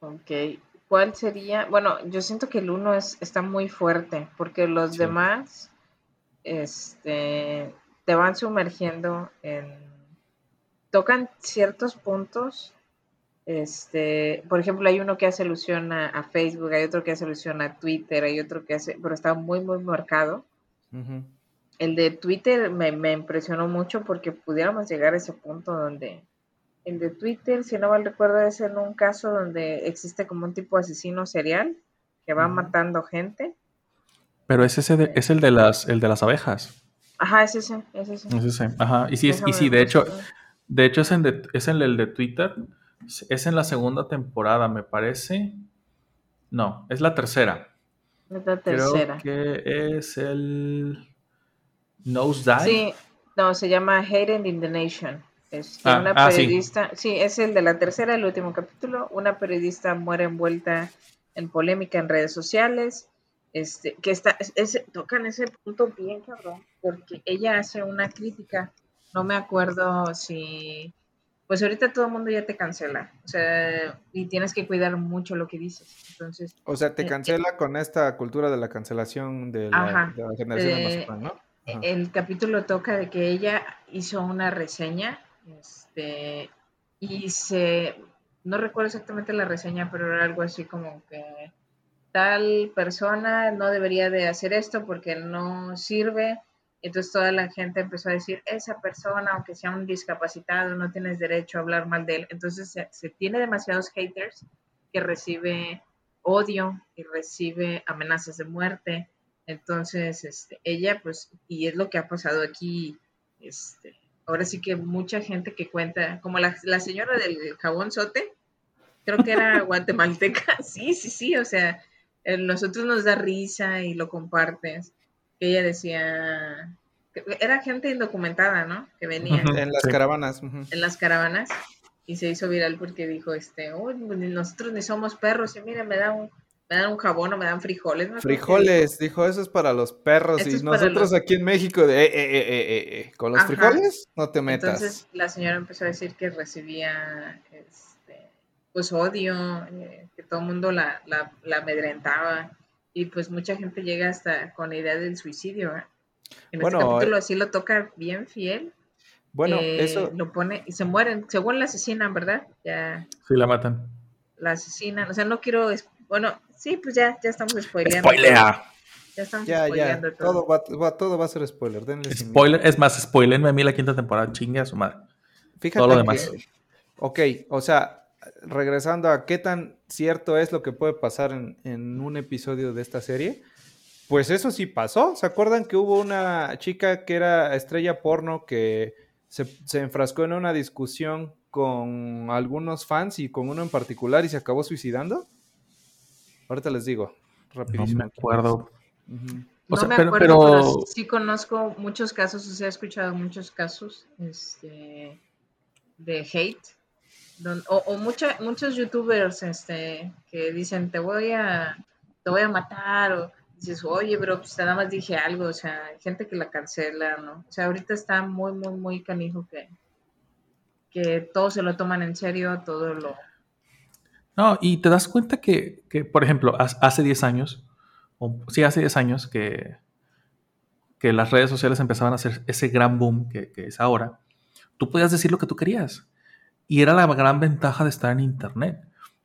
Ok, ¿cuál sería? Bueno, yo siento que el uno es, está muy fuerte, porque los demás este, te van sumergiendo en... Tocan ciertos puntos. Este, por ejemplo, hay uno que hace alusión a, Facebook, hay otro que hace alusión a Twitter, hay otro que hace, pero está muy, muy marcado. El de Twitter me, me impresionó mucho porque pudiéramos llegar a ese punto donde el de Twitter, si no mal recuerdo, es en un caso donde existe como un tipo de asesino serial que va matando gente. Pero es ese es el de las el de las abejas. Ajá, es ese, es ese. Es ese. Ajá. Y sí, y sí de hecho, de hecho es en, de, es en el de Twitter. Es en la segunda temporada, me parece. No, es la tercera. Es la tercera. Creo que es el Nosedive. Sí, no, se llama Hated in the Nation. Este, ah, una ah, periodista, sí. es el de la tercera, el último capítulo. Una periodista muere envuelta en polémica en redes sociales. Este, que está, ese, tocan ese punto bien cabrón, porque ella hace una crítica, no me acuerdo si, pues ahorita todo el mundo ya te cancela, o sea, y tienes que cuidar mucho lo que dices, entonces. O sea, te eh, cancela eh, con esta cultura de la cancelación de la, generación de, ¿no? El capítulo toca de que ella hizo una reseña este, y se, no recuerdo exactamente la reseña, pero era algo así como que tal persona no debería de hacer esto porque no sirve. Entonces toda la gente empezó a decir, esa persona, aunque sea un discapacitado, no tienes derecho a hablar mal de él. Entonces se, tiene demasiados haters que recibe odio y recibe amenazas de muerte. Entonces, este, ella, pues, y es lo que ha pasado aquí, este, ahora sí que mucha gente que cuenta, como la, señora del jabón sote, creo que era <laughs> guatemalteca, <laughs> sí, sí, sí, o sea, eh, nosotros nos da risa y lo compartes. Ella decía, era gente indocumentada, ¿no? Que venía. En las caravanas. En las caravanas. Y se hizo viral porque dijo, este, nosotros ni somos perros y mira, me da un, me dan un jabón o me dan frijoles. Frijoles, dijo, eso es para los perros. y nosotros aquí en México, de, eh, eh, eh, con los frijoles, no te metas. Entonces la señora empezó a decir que recibía este, pues odio, que todo el mundo la, la, la, amedrentaba. Y pues mucha gente llega hasta con la idea del suicidio. En este capítulo así lo toca bien fiel. Bueno, eso. Lo pone y se mueren. Según la asesinan, ¿verdad? Ya. Sí, la matan. La asesinan. O sea, no quiero bueno, sí, pues ya, ya estamos spoileando. Spoilea. Ya estamos ya, spoileando ya. Todo. va, todo va a ser spoiler. Denle spoiler, es más, spoilenme a mí la quinta temporada, chingue a su madre. Fíjate todo lo demás. ok, o sea, regresando a qué tan cierto es lo que puede pasar en, en un episodio de esta serie. Pues eso sí pasó. ¿Se acuerdan que hubo una chica que era estrella porno que se, se, enfrascó en una discusión con algunos fans y con uno en particular y se acabó suicidando? Ahorita les digo, rapidísimo. No me acuerdo. No sea, me pero- acuerdo, pero, pero- sí conozco muchos casos, o sea, he escuchado muchos casos este, de hate. don- o o mucha- muchos youtubers este, que dicen, te voy a, te voy a matar, o dices, oye, bro, pues nada más dije algo, o sea, hay gente que la cancela, ¿no? O sea, ahorita está muy, muy, muy canijo que, que todo se lo toman en serio, todo lo... No, y te das cuenta que, que, por ejemplo, hace 10 años, o sí, hace 10 años que, que las redes sociales empezaban a hacer ese gran boom que, que es ahora, tú podías decir lo que tú querías. Y era la gran ventaja de estar en Internet.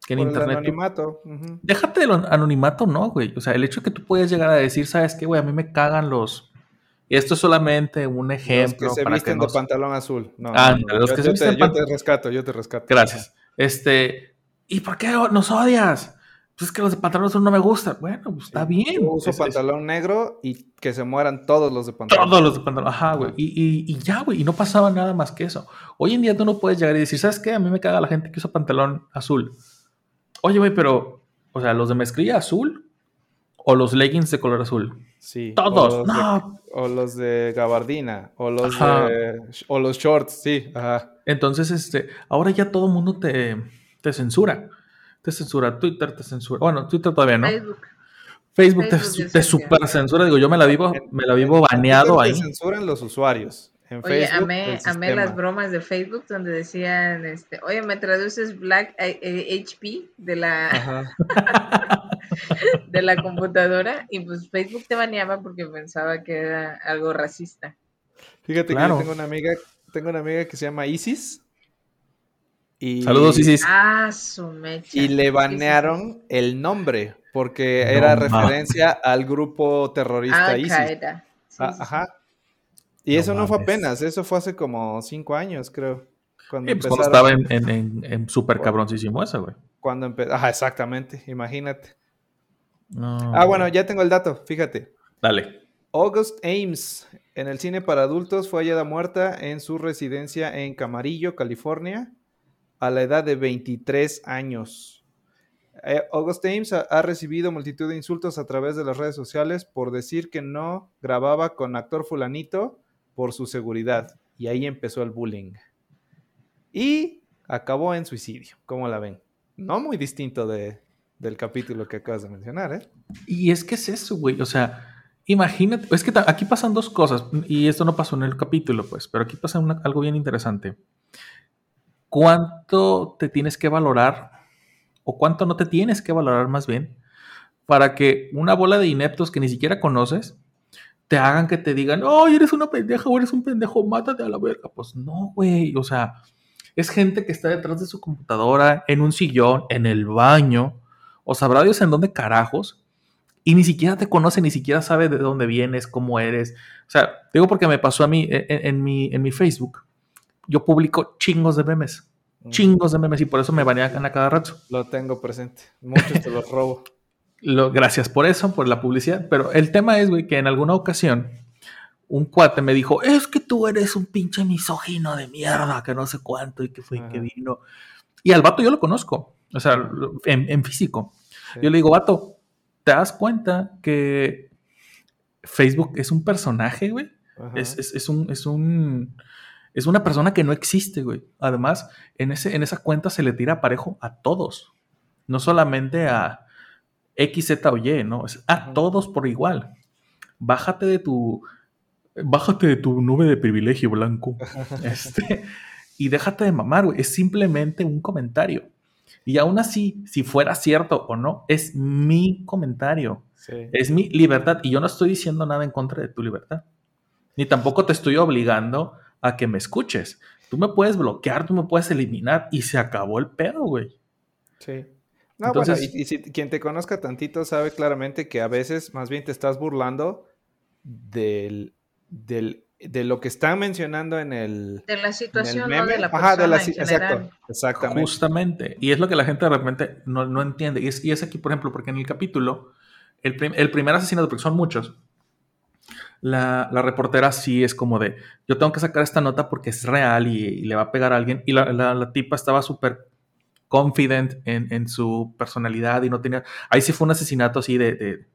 Que en Por el Internet... tú- anonimato. Déjate del anonimato, no, güey. O sea, el hecho que tú puedas llegar a decir, ¿sabes qué, güey? A mí me cagan los... Y esto es solamente un Los ejemplo que se para visten que de no... pantalón azul. No, no, Ándale, no, los yo, que se yo visten te, de yo te rescato, yo te rescato. Gracias. Este, ¿y por qué nos odias? Pues es que los de pantalón azul no me gustan. Bueno, pues está bien. Yo uso Es- es- pantalón negro y que se mueran todos los de pantalón. todos los de pantalón. Ajá, güey. Y, y- y ya, güey. Y no pasaba nada más que eso. Hoy en día tú no puedes llegar y decir, ¿sabes qué? A mí me caga la gente que usa pantalón azul. Oye, güey, pero, o sea, los de mezclilla azul o los leggings de color azul. Sí. Todos. O los, de, No. o los de gabardina. O los de. O los shorts, sí. Ajá. Entonces, este, ahora ya todo el mundo te, te censura. Te censura Twitter, te censura. Bueno, Twitter todavía no. Facebook. Facebook, te, Facebook te censura. super censura. Digo, yo me la vivo, me la vivo baneado ahí. Te censuran los usuarios. En Oye, Facebook. amé, amé las bromas de Facebook donde decían, este, oye, me traduces Black eh, eh, HP de la, <laughs> de la computadora y pues Facebook te baneaba porque pensaba que era algo racista. Fíjate Claro. que yo tengo una amiga, tengo una amiga que se llama Isis. Y, Saludos, Isis. Ah, su mecha. Y le sí, banearon el nombre porque No era referencia al grupo terrorista Al ISIS. Sí, Ah, sí. Ajá. Y No eso no fue apenas, eso fue hace como cinco años, creo. Cuando Sí, pues cuando estaba en, en, en, en super cabroncísimo eso, güey. Cuando empe- Ajá, exactamente, imagínate. No, Ah, bueno, ya tengo el dato, fíjate. Dale. August Ames, en el cine para adultos, fue hallada muerta en su residencia en Camarillo, California, a la edad de 23 años. Eh, August Ames ha, recibido multitud de insultos a través de las redes sociales por decir que no grababa con actor fulanito por su seguridad. Y ahí empezó el bullying. Y acabó en suicidio, ¿cómo la ven? No muy distinto de, del capítulo que acabas de mencionar, ¿eh? Y es que es eso, güey. O sea, imagínate. Es que aquí pasan dos cosas. Y esto no pasó en el capítulo, pues. Pero aquí pasa algo bien interesante. ¿Cuánto te tienes que valorar? O cuánto no te tienes que valorar más bien. Para que una bola de ineptos que ni siquiera conoces te hagan que te digan, oh, eres una pendeja o eres un pendejo, mátate a la verga. Pues no, güey. O sea, es gente que está detrás de su computadora, en un sillón, en el baño, o sabrá Dios en dónde carajos, y ni siquiera te conoce, ni siquiera sabe de dónde vienes, cómo eres. O sea, digo porque me pasó a mí en, en mi, en mi Facebook. Yo publico chingos de memes, chingos de memes, y por eso me banean a cada rato. Lo tengo presente. Muchos te los <laughs> robo. Lo, gracias por eso, por la publicidad. Pero el tema es, güey, que en alguna ocasión un cuate me dijo, es que tú eres un pinche misógino de mierda, que no sé cuánto, y que fue y que vino. Y al vato yo lo conozco, o sea, en, en físico. Sí. Yo le digo, vato, ¿te das cuenta que Facebook es un personaje, güey? Es- es un, es un. Es una persona que no existe, güey. Además, en, ese, en esa cuenta se le tira parejo a todos. No solamente a X, Z o Y, ¿no? Es a todos por igual. Bájate de tu. Bájate de tu nube de privilegio blanco. <laughs> este, y déjate de mamar, güey. Es simplemente un comentario. Y aún así, si fuera cierto o no, es mi comentario. Sí. Es mi libertad y yo no estoy diciendo nada en contra de tu libertad. Ni tampoco te estoy obligando a que me escuches. Tú me puedes bloquear, tú me puedes eliminar y se acabó el pedo, güey. Sí. No, Entonces- bueno, y, y si quien te conozca tantito sabe claramente que a veces más bien te estás burlando del, del, de lo que están mencionando en el, De la situación, meme. no de la persona Ajá, de la en general. exacto, exactamente. Justamente. Y es lo que la gente de repente no, no entiende. Y es, y es aquí, por ejemplo, porque en el capítulo, el, prim- el primer asesinato, porque son muchos, la, la reportera sí es como de, yo tengo que sacar esta nota porque es real y, y le va a pegar a alguien. Y la, la- la tipa estaba súper confident en, en su personalidad y no tenía... Ahí sí fue un asesinato así de... de,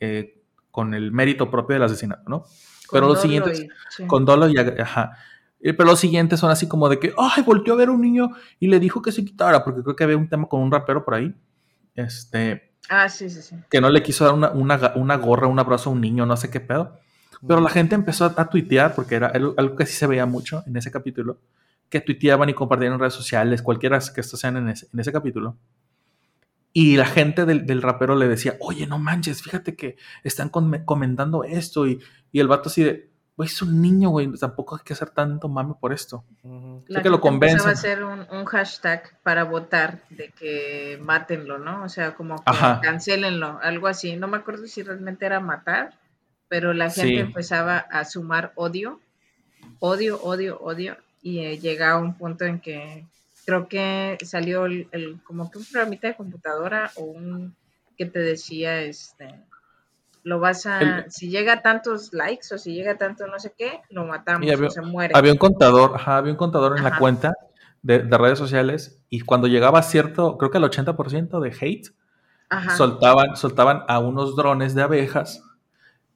eh, con el mérito propio del asesinato, ¿no? Con Pero los siguientes, y- sí. con dolo y ajá. Pero los siguientes son así como de que, ay, volteó a ver a un niño y le dijo que se quitara, porque creo que había un tema con un rapero por ahí, este, Ah, sí, sí, sí. que no le quiso dar una, una, una gorra, un abrazo a un niño, no sé qué pedo. Pero la gente empezó a, a tuitear, porque era algo, algo que sí se veía mucho en ese capítulo, que tuiteaban y compartían en redes sociales, cualquiera que estos sean en ese, en ese capítulo. Y la gente del, del rapero le decía, oye, no manches, fíjate que están com- comentando esto. Y, y el vato así de, güey, es un niño, güey, tampoco hay que hacer tanto mame por esto. Ujú. La que lo convencen. a hacer un, un hashtag para votar de que mátenlo, ¿no? O sea, como que Ajá. cancelenlo, algo así. No me acuerdo si realmente era matar, pero la gente Sí. empezaba a sumar odio, odio, odio, odio, y eh, llega a un punto en que creo que salió el, el- como que un programita de computadora o un que te decía, este, lo vas a, El- si llega a tantos likes o si llega a tanto no sé qué, lo matamos había- o se muere. Había un contador, ajá, había un contador en la cuenta de, de redes sociales y cuando llegaba cierto, creo que el 80% de hate, Ajá. soltaban, soltaban a unos drones de abejas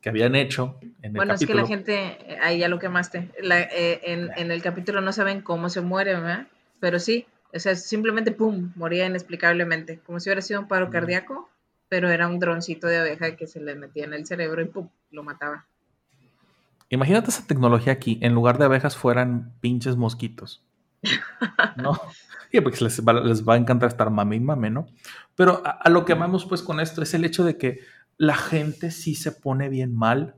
que habían hecho en el Bueno, es que la gente, eh, ahí ya lo quemaste, la- eh, en, en el capítulo no saben cómo se muere, ¿verdad? Pero sí, o sea, simplemente pum, moría inexplicablemente, como si hubiera sido un paro cardíaco, pero era un droncito de abeja que se le metía en el cerebro y pum, lo mataba. Imagínate esa tecnología aquí, en lugar de abejas fueran pinches mosquitos. <laughs> ¿No? Sí, porque les va, les va a encantar estar mame y mame, ¿no? Pero a, a lo que amamos pues con esto es el hecho de que la gente sí se pone bien mal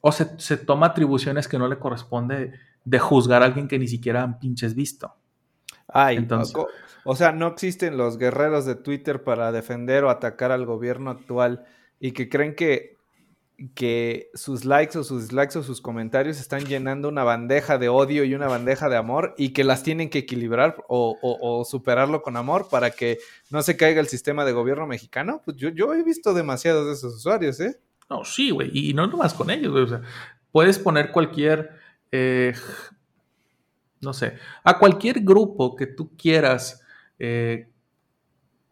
o se, se toma atribuciones que no le corresponde de juzgar a alguien que ni siquiera han pinches visto. Ay, Entonces- o, o sea, no existen los guerreros de Twitter para defender o atacar al gobierno actual y que creen que, que sus likes o sus dislikes o sus comentarios están llenando una bandeja de odio y una bandeja de amor y que las tienen que equilibrar o, superarlo con amor para que no se caiga el sistema de gobierno mexicano. Pues yo, yo he visto demasiados de esos usuarios, ¿eh? No, sí, güey. Y no nomás con ellos, güey. O sea, puedes poner cualquier, eh, no sé, a cualquier grupo que tú quieras eh,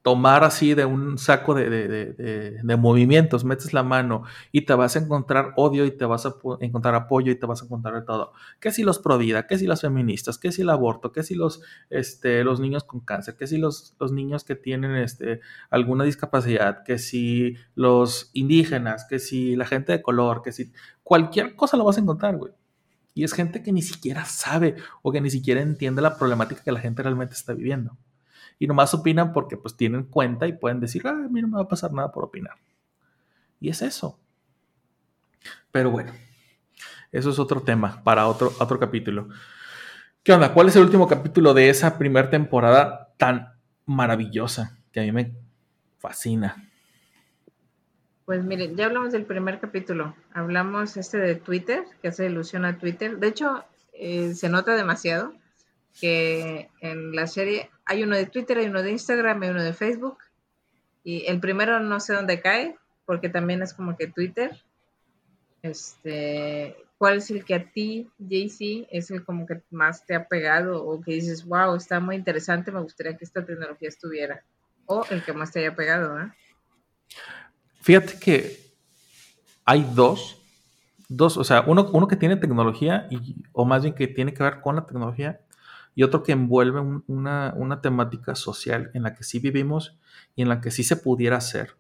tomar así de un saco de, de- de- movimientos, metes la mano y te vas a encontrar odio y te vas a encontrar apoyo y te vas a encontrar de todo. ¿Qué si los pro vida? ¿Qué si las feministas? ¿Qué si el aborto? ¿Qué si los, este, los niños con cáncer? ¿Qué si los, los niños que tienen este, alguna discapacidad? ¿Qué si los indígenas? ¿Qué si la gente de color? ¿Qué si cualquier cosa lo vas a encontrar, güey? Y es gente que ni siquiera sabe o que ni siquiera entiende la problemática que la gente realmente está viviendo. Y nomás opinan porque pues tienen cuenta y pueden decir, ah, a mí no me va a pasar nada por opinar. Y es eso. Pero bueno, eso es otro tema para otro, otro capítulo. ¿Qué onda? ¿Cuál es el último capítulo de esa primera temporada tan maravillosa que a mí me fascina? Pues miren, ya hablamos del primer capítulo, hablamos este de Twitter, que hace ilusión a Twitter. De hecho, eh, se nota demasiado que en la serie hay uno de Twitter, hay uno de Instagram, hay uno de Facebook. Y el primero no sé dónde cae, porque también es como que Twitter. Este, ¿cuál es el que a ti, JC, es el como que más te ha pegado o que dices, wow, está muy interesante, me gustaría que esta tecnología estuviera? O el que más te haya pegado, ¿eh? Fíjate que hay dos, dos, o sea, uno, uno que tiene tecnología, y, o más bien que tiene que ver con la tecnología, y otro que envuelve un- una, una temática social en la que sí vivimos y en la que sí se pudiera hacer,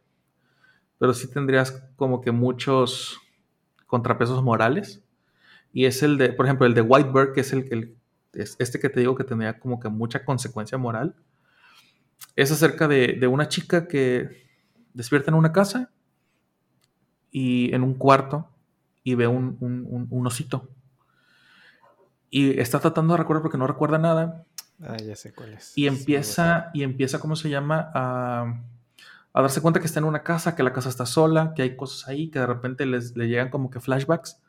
pero sí tendrías como que muchos contrapesos morales. Y es el de, por ejemplo, el de Whitebird, que es el, el es este que te digo que tendría como que mucha consecuencia moral. Es acerca de, de una chica que despierta en una casa y en un cuarto y ve un, un- un- un osito. Y está tratando de recordar porque no recuerda nada. Ah, ya sé cuál es. Y empieza, y empieza, ¿cómo se llama? A, a darse cuenta que está en una casa, que la casa está sola, que hay cosas ahí, que de repente les, le llegan como que flashbacks.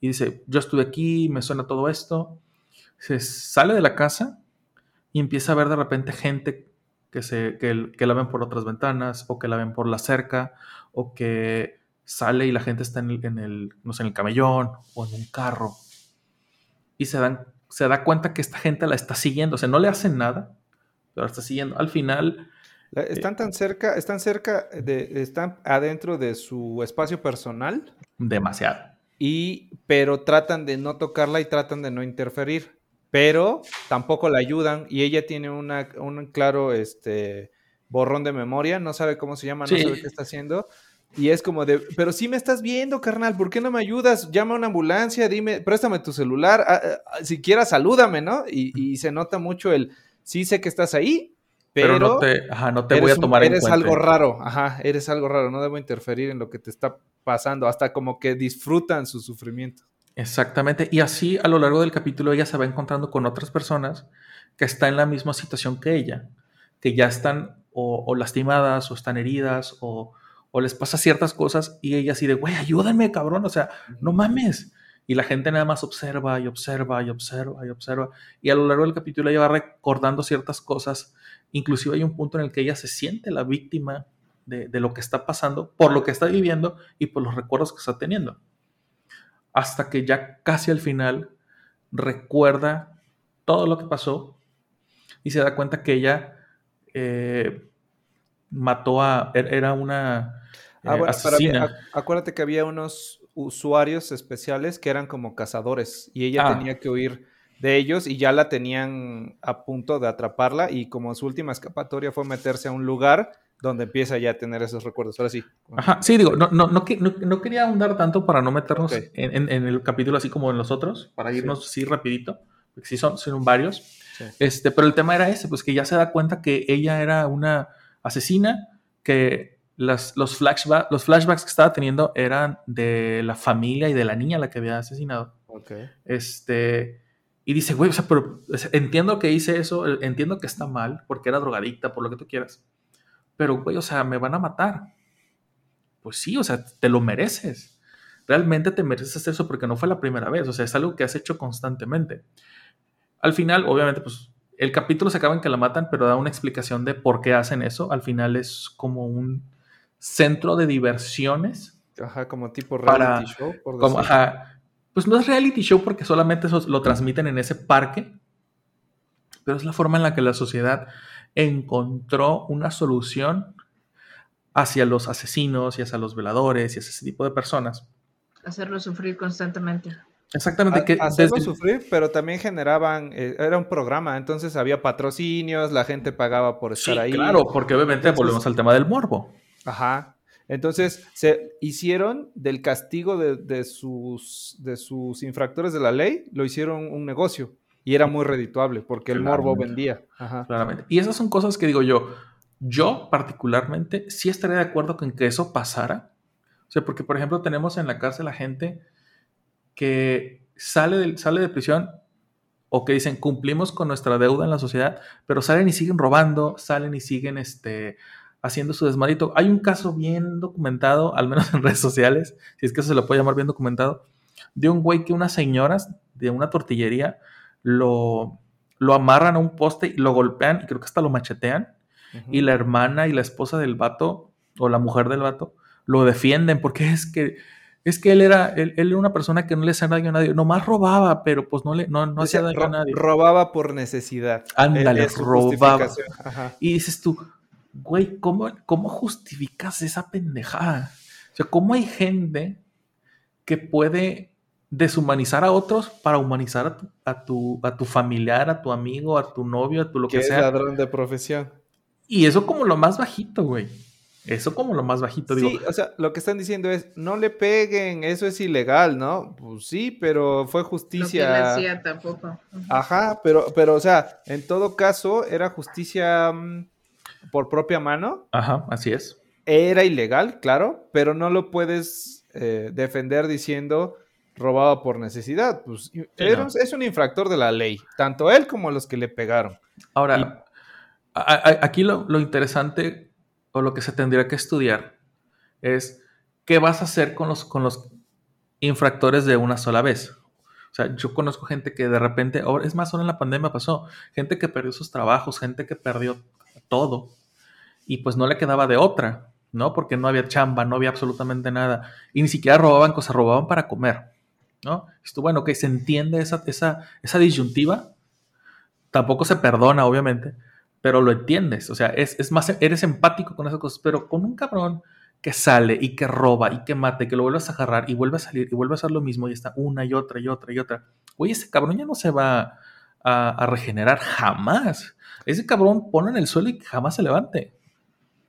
Y dice, yo estuve aquí, me suena todo esto. Se sale de la casa y empieza a ver de repente gente que, se, que, que la ven por otras ventanas, o que la ven por la cerca, o que sale y la gente está en el, en el, no sé, en el camellón o en un carro. Y se, dan, se da cuenta que esta gente la está siguiendo. O sea, no le hacen nada, pero la está siguiendo. Al final, La- Están tan cerca, están cerca de, están adentro de su espacio personal Demasiado. y, pero tratan de no tocarla y tratan de no interferir, pero tampoco la ayudan y ella tiene una, un claro, este, borrón de memoria, no sabe cómo se llama, no Sí. sabe qué está haciendo. Y es como de, pero sí me estás viendo, carnal, ¿por qué no me ayudas? Llama a una ambulancia, dime, préstame tu celular, ah, ah, siquiera salúdame, ¿no? Y, y se nota mucho el, sí sé que estás ahí, pero, Pero, no te, ajá, no te voy a eres un- tomar en eres cuenta. algo raro, ajá, eres algo raro, no debo interferir en lo que te está pasando, hasta como que disfrutan su sufrimiento. Exactamente. Y así a lo largo del capítulo ella se va encontrando con otras personas que están en la misma situación que ella, que ya están o, o lastimadas o están heridas o, o les pasa ciertas cosas y ella así de, güey, ayúdame, cabrón, o sea, no mames. Y la gente nada más observa y observa y observa y observa. Y a lo largo del capítulo ella va recordando ciertas cosas. Inclusive hay un punto en el que ella se siente la víctima de, de lo que está pasando, por lo que está viviendo y por los recuerdos que está teniendo hasta que ya casi al final recuerda todo lo que pasó y se da cuenta que ella eh, mató a... er- Era una Ah, eh, bueno, asesina. acuérdate que había unos usuarios especiales que eran como cazadores y ella Ah. tenía que huir de ellos y ya la tenían a punto de atraparla y como su última escapatoria fue meterse a un lugar donde empieza ya a tener esos recuerdos. Ahora sí. Ajá, sí, digo, no, no, no, no- no quería ahondar tanto para no meternos en, en- en el capítulo así como en los otros, para Sí. irnos así rapidito, porque sí son, son varios. Sí. Este, pero el tema era ese, pues que ya se da cuenta que ella era una asesina, que las, los, flashback, los flashbacks que estaba teniendo eran de la familia y de la niña a la que había asesinado. Ok. Este, y dice, güey, o sea, pero entiendo que hice eso, entiendo que está mal, porque era drogadicta, por lo que tú quieras. Pero, güey, o sea, me van a matar. Pues sí, o sea, te lo mereces. Realmente te mereces eso porque no fue la primera vez, o sea, es algo que has hecho constantemente. Al final, obviamente, pues el capítulo se acaba en que la matan, pero da una explicación de por qué hacen eso. Al final es como un centro de diversiones Ajá, como tipo Para- reality show, por como, ajá, pues no es reality show porque solamente eso lo transmiten en ese parque, pero es la forma en la que la sociedad encontró una solución hacia los asesinos y hacia los veladores y hacia ese tipo de personas. Hacerlo sufrir constantemente. Exactamente. Que hacerlo desde- sufrir, pero también generaban, eh, era un programa, entonces había patrocinios, la gente pagaba por Sí, estar ahí. claro, porque obviamente Entonces- volvemos al tema del morbo. Ajá. Entonces se hicieron del castigo de, de sus, de sus infractores de la ley, lo hicieron un negocio y era muy redituable porque el morbo Claramente. vendía. Ajá. Claramente. Y esas son cosas que digo yo, yo particularmente sí estaría de acuerdo con que eso pasara. O sea, porque por ejemplo tenemos en la cárcel a gente que sale de, sale de prisión o que dicen cumplimos con nuestra deuda en la sociedad, pero salen y siguen robando, salen y siguen este, haciendo su desmadito. Hay un caso bien documentado, al menos <laughs> en redes sociales, si es que eso se lo puede llamar bien documentado, de un güey que unas señoras de una tortillería lo, lo amarran a un poste y lo golpean y creo que hasta lo machetean. Y la hermana y la esposa del vato o la mujer del vato lo defienden porque es que es que él era él, él era una persona que no le hacía daño a nadie, nomás robaba, pero pues no le no, no hacía daño a nadie. robaba por necesidad. Ándale, Es su robaba. Ajá. Y dices tú, güey, ¿cómo, ¿cómo justificas esa pendejada? O sea, ¿cómo hay gente que puede deshumanizar a otros para humanizar a tu, a tu, a tu familiar, a tu amigo, a tu novio, a tu lo Que que es sea? ladrón de profesión. Y eso como lo más bajito, güey. Eso como lo más bajito, digo. Sí, o sea, lo que están diciendo es, no le peguen, eso es ilegal, ¿no? Pues sí, pero fue justicia. hacía tampoco. Ajá, pero, pero, o sea, en todo caso, era justicia mm, por propia mano. Ajá, así es. Era ilegal, claro, pero no lo puedes eh, defender diciendo robado por necesidad. Pues era- no. es un infractor de la ley, tanto él como los que le pegaron. Ahora, a- a- aquí lo, lo interesante o lo que se tendría que estudiar es qué vas a hacer con los, con los infractores de una sola vez. O sea, yo conozco gente que de repente, ahora- es más, ahora en la pandemia pasó, gente que perdió sus trabajos, gente que perdió todo y pues no le quedaba de otra, ¿no? Porque no había chamba, no había absolutamente nada y ni siquiera robaban cosas, robaban para comer, ¿no? Esto, bueno, que se entiende esa, esa, esa disyuntiva, tampoco se perdona, obviamente, pero lo entiendes. O sea, es, es más, eres empático con esas cosas, pero con un cabrón que sale y que roba y que mata y que lo vuelves a agarrar y vuelve a salir y vuelve a hacer lo mismo y está una y otra y otra y otra. Oye, ese cabrón ya no se va a, a regenerar jamás. Ese cabrón pone en el suelo y jamás se levante.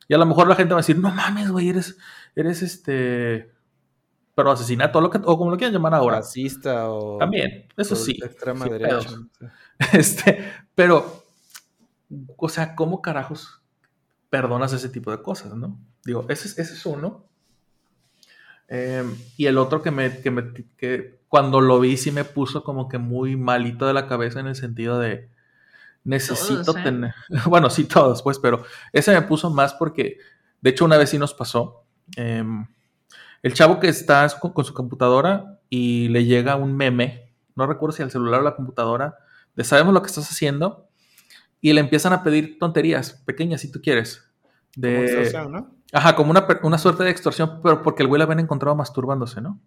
Y a lo mejor la gente va a decir, no mames, güey, eres, eres este, pero asesinato, o, lo que, o como lo quieran llamar ahora. Racista o... También, eso sí. Extrema sí, derecha. <laughs> Este, pero, o sea, ¿cómo carajos perdonas ese tipo de cosas, no? Digo, ese, es- ese es uno. Eh, y el otro que me, que me, que cuando lo vi sí me puso como que muy malito de la cabeza en el sentido de necesito Todos, ¿eh? tener, <laughs> bueno, sí todos, pues, pero ese me puso más porque, de hecho, una vez sí nos pasó. em, el chavo que está con, con su computadora y le llega un meme, no recuerdo si al celular o a la computadora, de sabemos lo que estás haciendo, y le empiezan a pedir tonterías, pequeñas si tú quieres. Como De, extorsión, ¿no? Ajá, como una, una suerte de extorsión, pero porque el güey la habían encontrado masturbándose, ¿no?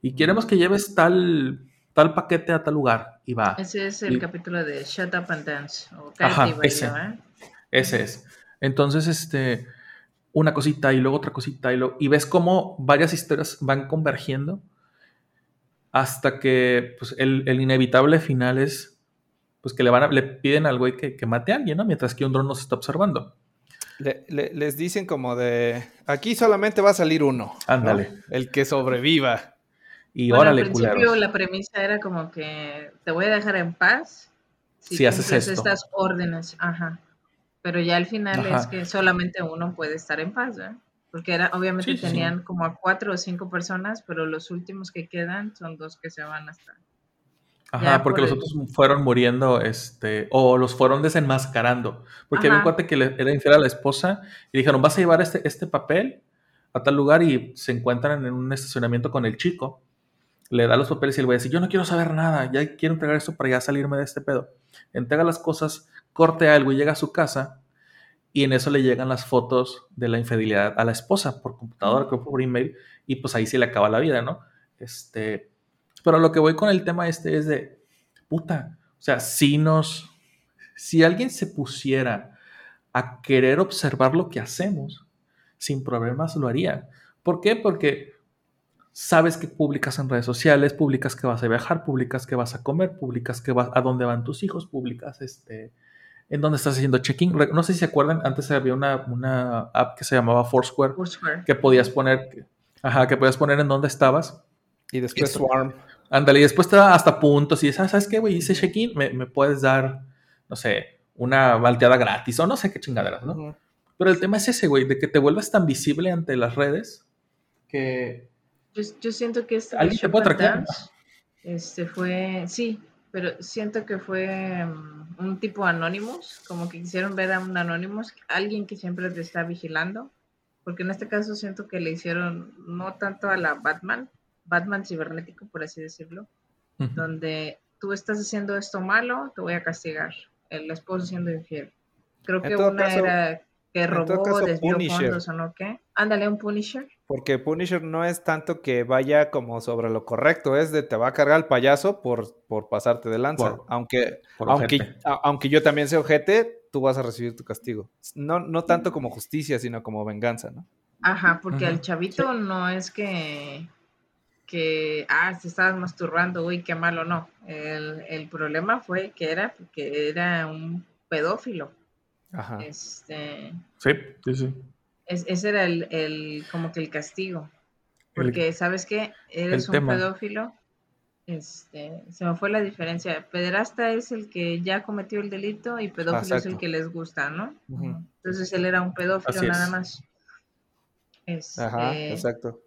Y queremos que lleves tal, tal paquete a tal lugar, y va. Ese es el Y- capítulo de Shut Up and Dance. O Ajá, y ese. ¿eh? Ese es. Entonces, este, una cosita y luego otra cosita y, lo, y ves cómo varias historias van convergiendo hasta que pues, el, el inevitable final es pues que le, van a- le piden al güey que, que mate a alguien, ¿no? Mientras que un dron nos está observando. Le- le- les dicen como de, aquí solamente va a salir uno. ¿no? Ándale. El que sobreviva. Y Bueno, órale, al principio culeros. la premisa era como que te voy a dejar en paz si, Si haces esto. estas órdenes. Ajá. Pero ya al final Ajá. es que solamente uno puede estar en paz, ¿eh? Porque era, obviamente Sí, sí, sí. tenían como a cuatro o cinco personas, pero los últimos que quedan son dos que se van hasta. Ajá, ya porque por los el- otros fueron muriendo, este, o los fueron desenmascarando. Porque había un Ajá. cuate que le era infiel a la esposa y dijeron, vas a llevar este, este papel a tal lugar y se encuentran en un estacionamiento con el chico. Le da los papeles y el güey dice, yo no quiero saber nada, ya quiero entregar esto para ya salirme de este pedo. Entrega las cosas, corte algo y llega a su casa y en eso le llegan las fotos de la infidelidad a la esposa por computadora, creo por email, y pues ahí sí le acaba la vida, ¿no? Este, pero lo que voy con el tema este es de, puta, o sea, si nos, si alguien se pusiera a querer observar lo que hacemos, sin problemas lo haría. ¿Por qué? Porque sabes que publicas en redes sociales, publicas que vas a viajar, publicas que vas a comer, publicas que vas a dónde van tus hijos, publicas este en dónde estás haciendo check-in. No sé si se acuerdan, antes había una, una app que se llamaba Foursquare Foursquare. que podías poner, ajá, que podías poner en dónde estabas. Y después Swarm. Ándale, y después te da hasta puntos y dices, ah, ¿sabes qué, güey? Hice check-in, me, me puedes dar, no sé, una malteada gratis o no sé qué chingaderas, ¿no? Pero el tema es ese, güey, de que te vuelvas tan visible ante las redes que... Yo, yo siento que este ¿Alguien te puede and traquear? Dance, este fue, sí, pero siento que fue mm, un tipo Anonymous, como que quisieron ver a un Anonymous, alguien que siempre te está vigilando, porque en este caso siento que le hicieron no tanto a la Batman, Batman cibernético, por así decirlo, Ujú. donde tú estás haciendo esto malo, te voy a castigar, el esposo siendo infiel. Creo que una caso- era que robó, caso, desvió Punisher. fondos o no qué. Ándale, un Punisher. Porque Punisher no es tanto que vaya como sobre lo correcto, es de te va a cargar el payaso por, por pasarte de lanza. Por- aunque, por aunque, a- aunque yo también sea ojete, tú vas a recibir tu castigo. No, no tanto como justicia, sino como venganza, ¿no? Ajá, porque al chavito no es que, que, ah, se estabas masturbando, uy, qué malo, no. El, el problema fue que era porque era un pedófilo. Ajá. Este, Sí, sí, sí. Es- ese era el, el, como que el castigo. Porque, ¿sabes qué? Eres un tema. pedófilo. Este, se me fue la diferencia. Pederasta es el que ya cometió el delito y pedófilo es el que les gusta, ¿no? Entonces él era un pedófilo Así nada es. más. Este, Ajá, exacto.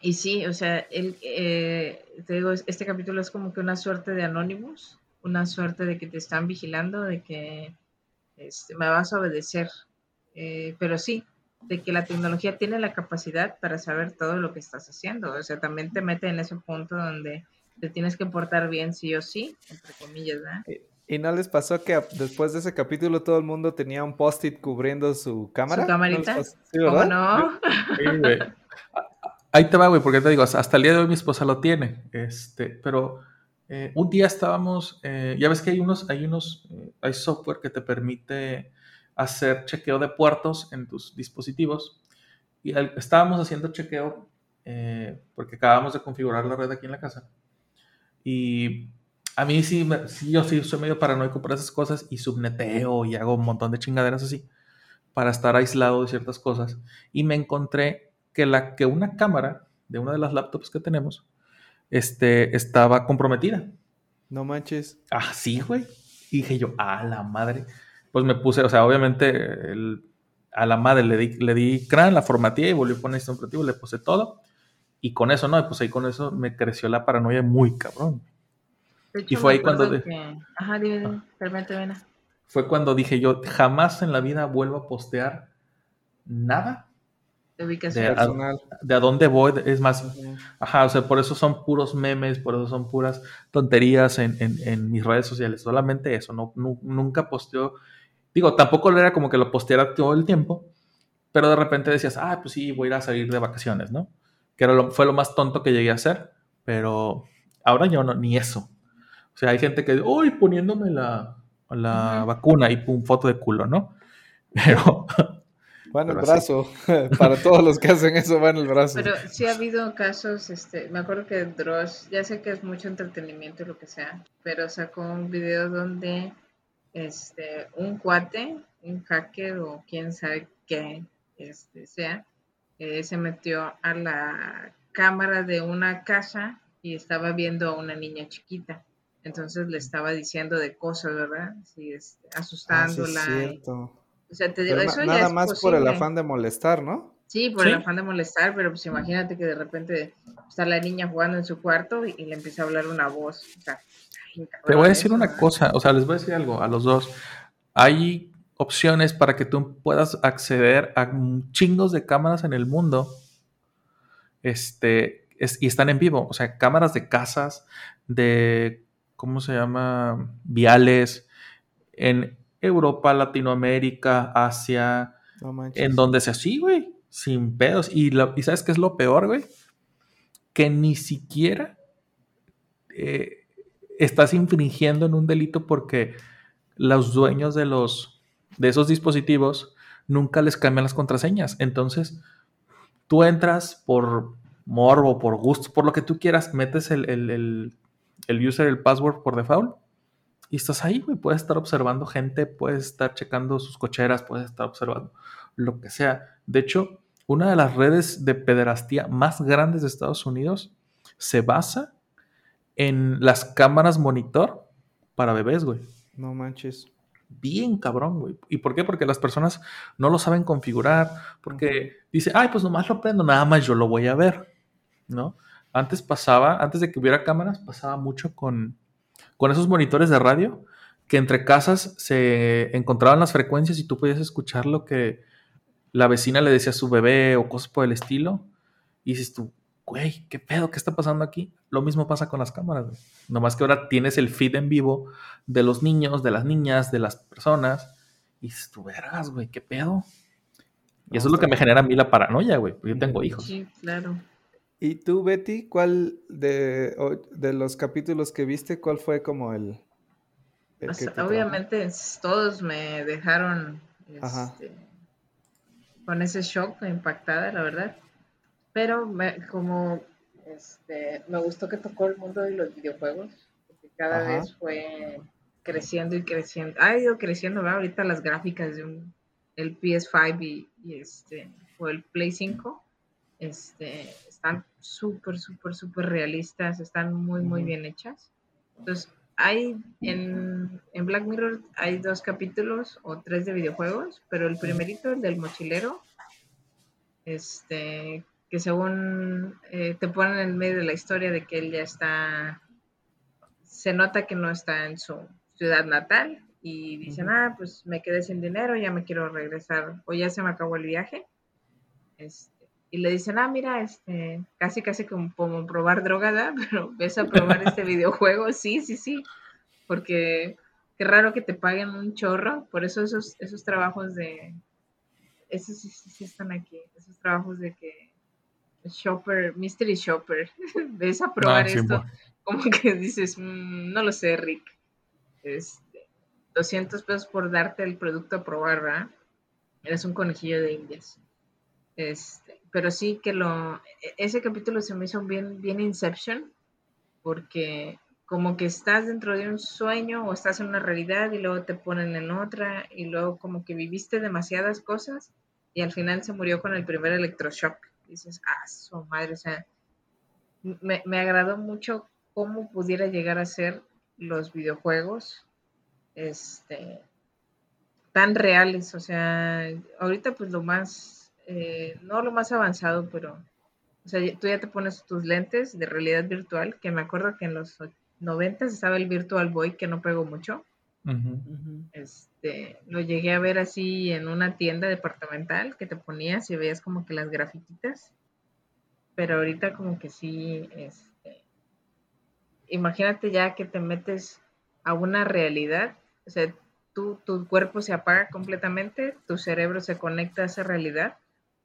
Y sí, o sea, él, eh, te digo, es- este capítulo es como que una suerte de Anonymous, una suerte de que te están vigilando, de que este, me vas a obedecer. Eh, pero sí, de que la tecnología tiene la capacidad para saber todo lo que estás haciendo. O sea, también te mete en ese punto donde te tienes que portar bien sí o sí, entre comillas, ¿verdad? ¿Y no les pasó que después de ese capítulo todo el mundo tenía un post-it cubriendo su cámara? ¿No les camarita? pasó? Sí, ¿Cómo ¿verdad? no? Sí, güey. Ahí te va, güey, porque te digo, hasta el día de hoy mi esposa lo tiene. Este, pero eh, un día estábamos, eh, ya ves que hay unos, hay unos, eh, hay software que te permite hacer chequeo de puertos en tus dispositivos. Y al- estábamos haciendo chequeo eh, porque acabamos de configurar la red aquí en la casa. Y a mí sí, sí, yo sí soy medio paranoico por esas cosas y subneteo y hago un montón de chingaderas así para estar aislado de ciertas cosas. Y me encontré que, la, que una cámara de una de las laptops que tenemos este, estaba comprometida. No manches. Ah, sí, güey. Y dije yo, a la madre. Pues me puse, o sea, obviamente el- a la madre le di, le di CRAN, la formateé y volví a poner este operativo, le puse todo. Y con eso, ¿no? Y pues ahí con eso me creció la paranoia muy cabrón. De Y hecho, fue ahí cuando de- que- Ajá, dime, dime, permíteme. Fue cuando dije yo, jamás en la vida vuelvo a postear nada De ubicación. de, a, Personal. de a dónde voy. Es más. Ajá, o sea, por eso son puros memes, por eso son puras tonterías en, en- en mis redes sociales. Solamente eso, no, nu- nunca posteo. Digo, tampoco era como que lo posteara todo el tiempo, pero de repente decías, ah, pues sí, voy a ir a salir de vacaciones, ¿no? Que era lo- fue lo más tonto que llegué a hacer, pero ahora yo no, ni eso. O sea, hay gente que, uy, poniéndome la, la vacuna y pum, foto de culo, ¿no? <laughs> Pero, Va en el brazo. <laughs> Para todos los que hacen eso, va en el brazo. Pero sí ha habido casos, este, me acuerdo que Dross, ya sé que es mucho entretenimiento y lo que sea, pero sacó un video donde este, un cuate, un hacker o quién sabe qué este, sea, eh, se metió a la cámara de una casa y estaba viendo a una niña chiquita. Entonces le estaba diciendo de cosas, ¿verdad? Sí, este, Ah, sí, es asustándola. y- cierto. o sea, te digo, Pero na- eso ya nada es más por el afán de molestar, ¿no? Sí, por Sí. el afán de molestar, pero pues imagínate que de repente está la niña jugando en su cuarto y, y le empieza a hablar una voz. O sea, Te voy a decir una cosa, o sea, les voy a decir algo a los dos. Hay opciones para que tú puedas acceder a chingos de cámaras en el mundo. Este, es- y están en vivo, o sea, cámaras de casas, de, ¿cómo se llama? Viales, en Europa, Latinoamérica, Asia, No manches. en donde sea así, güey, sin pedos. Y, lo- y ¿sabes qué es lo peor, güey? Que ni siquiera eh, estás infringiendo en un delito porque los dueños de los de esos dispositivos nunca les cambian las contraseñas. Entonces, tú entras por morbo, por gusto, por lo que tú quieras, metes el, el, el- el user, el password por default y estás ahí, güey. Puedes estar observando gente, puedes estar checando sus cocheras, puedes estar observando lo que sea. De hecho, una de las redes de pederastía más grandes de Estados Unidos se basa en las cámaras monitor para bebés, güey. No manches. Bien cabrón, güey. ¿Y por qué? Porque las personas no lo saben configurar, porque dice, ay, pues nomás lo prendo, nada más yo lo voy a ver, ¿no? Antes pasaba, antes de que hubiera cámaras, pasaba mucho con, con esos monitores de radio, que entre casas se encontraban las frecuencias y tú podías escuchar lo que la vecina le decía a su bebé o cosas por el estilo. Y dices tú, güey, ¿qué pedo? ¿Qué está pasando aquí? Lo mismo pasa con las cámaras, güey. Nomás que ahora tienes el feed en vivo de los niños, de las niñas, de las personas. Y dices tú, vergas, güey, ¿qué pedo? Y eso es lo que me genera a mí la paranoia, güey. Yo tengo hijos. Sí, claro. ¿Y tú, Betty, cuál de, de los capítulos que viste, cuál fue como el... el O que sea, te obviamente todos me dejaron este, con ese shock impactada, la verdad. Pero me, como este, me gustó que tocó el mundo de los videojuegos, porque cada Ajá. vez fue creciendo y creciendo. Ha ido creciendo, ¿verdad? Ahorita las gráficas de un, el PS5 y, y este, o el Play 5 este, están súper, súper, súper realistas, están muy, muy bien hechas. Entonces, hay en, en Black Mirror hay dos capítulos o tres de videojuegos, pero el primerito, el del mochilero, este, que según eh, te ponen en medio de la historia de que él ya está, se nota que no está en su ciudad natal y dicen, Ujú. ah, pues me quedé sin dinero, ya me quiero regresar, o ya se me acabó el viaje. Este, y le dicen, ah, mira, este, casi, casi como, como probar droga, ¿verdad? <laughs> Pero ves a probar este <laughs> videojuego, sí, sí, sí, porque qué raro que te paguen un chorro, por eso esos, esos trabajos de, esos sí, sí, sí están aquí, esos trabajos de que Shopper, Mystery Shopper. <laughs> Ves a probar Ah, sí, esto, bueno. <laughs> como que dices, "Mm, no lo sé, Rick. Este, 200 pesos por darte el producto a probar, ¿verdad? Eres un conejillo de indias. Este, pero sí que lo, e- ese capítulo se me hizo bien, bien Inception, porque como que estás dentro de un sueño o estás en una realidad y luego te ponen en otra y luego como que viviste demasiadas cosas y al final se murió con el primer electroshock. Dices, ah, su madre, o sea, me, me agradó mucho cómo pudiera llegar a ser los videojuegos, este, tan reales, o sea, ahorita pues lo más, eh, no lo más avanzado, pero, o sea, tú ya te pones tus lentes de realidad virtual, que me acuerdo que en los 90 estaba el Virtual Boy, que no pegó mucho, Este, lo llegué a ver así en una tienda departamental que te ponías y veías como que las grafititas, pero ahorita como que sí, este, imagínate ya que te metes a una realidad, o sea, tu cuerpo se apaga completamente, tu cerebro se conecta a esa realidad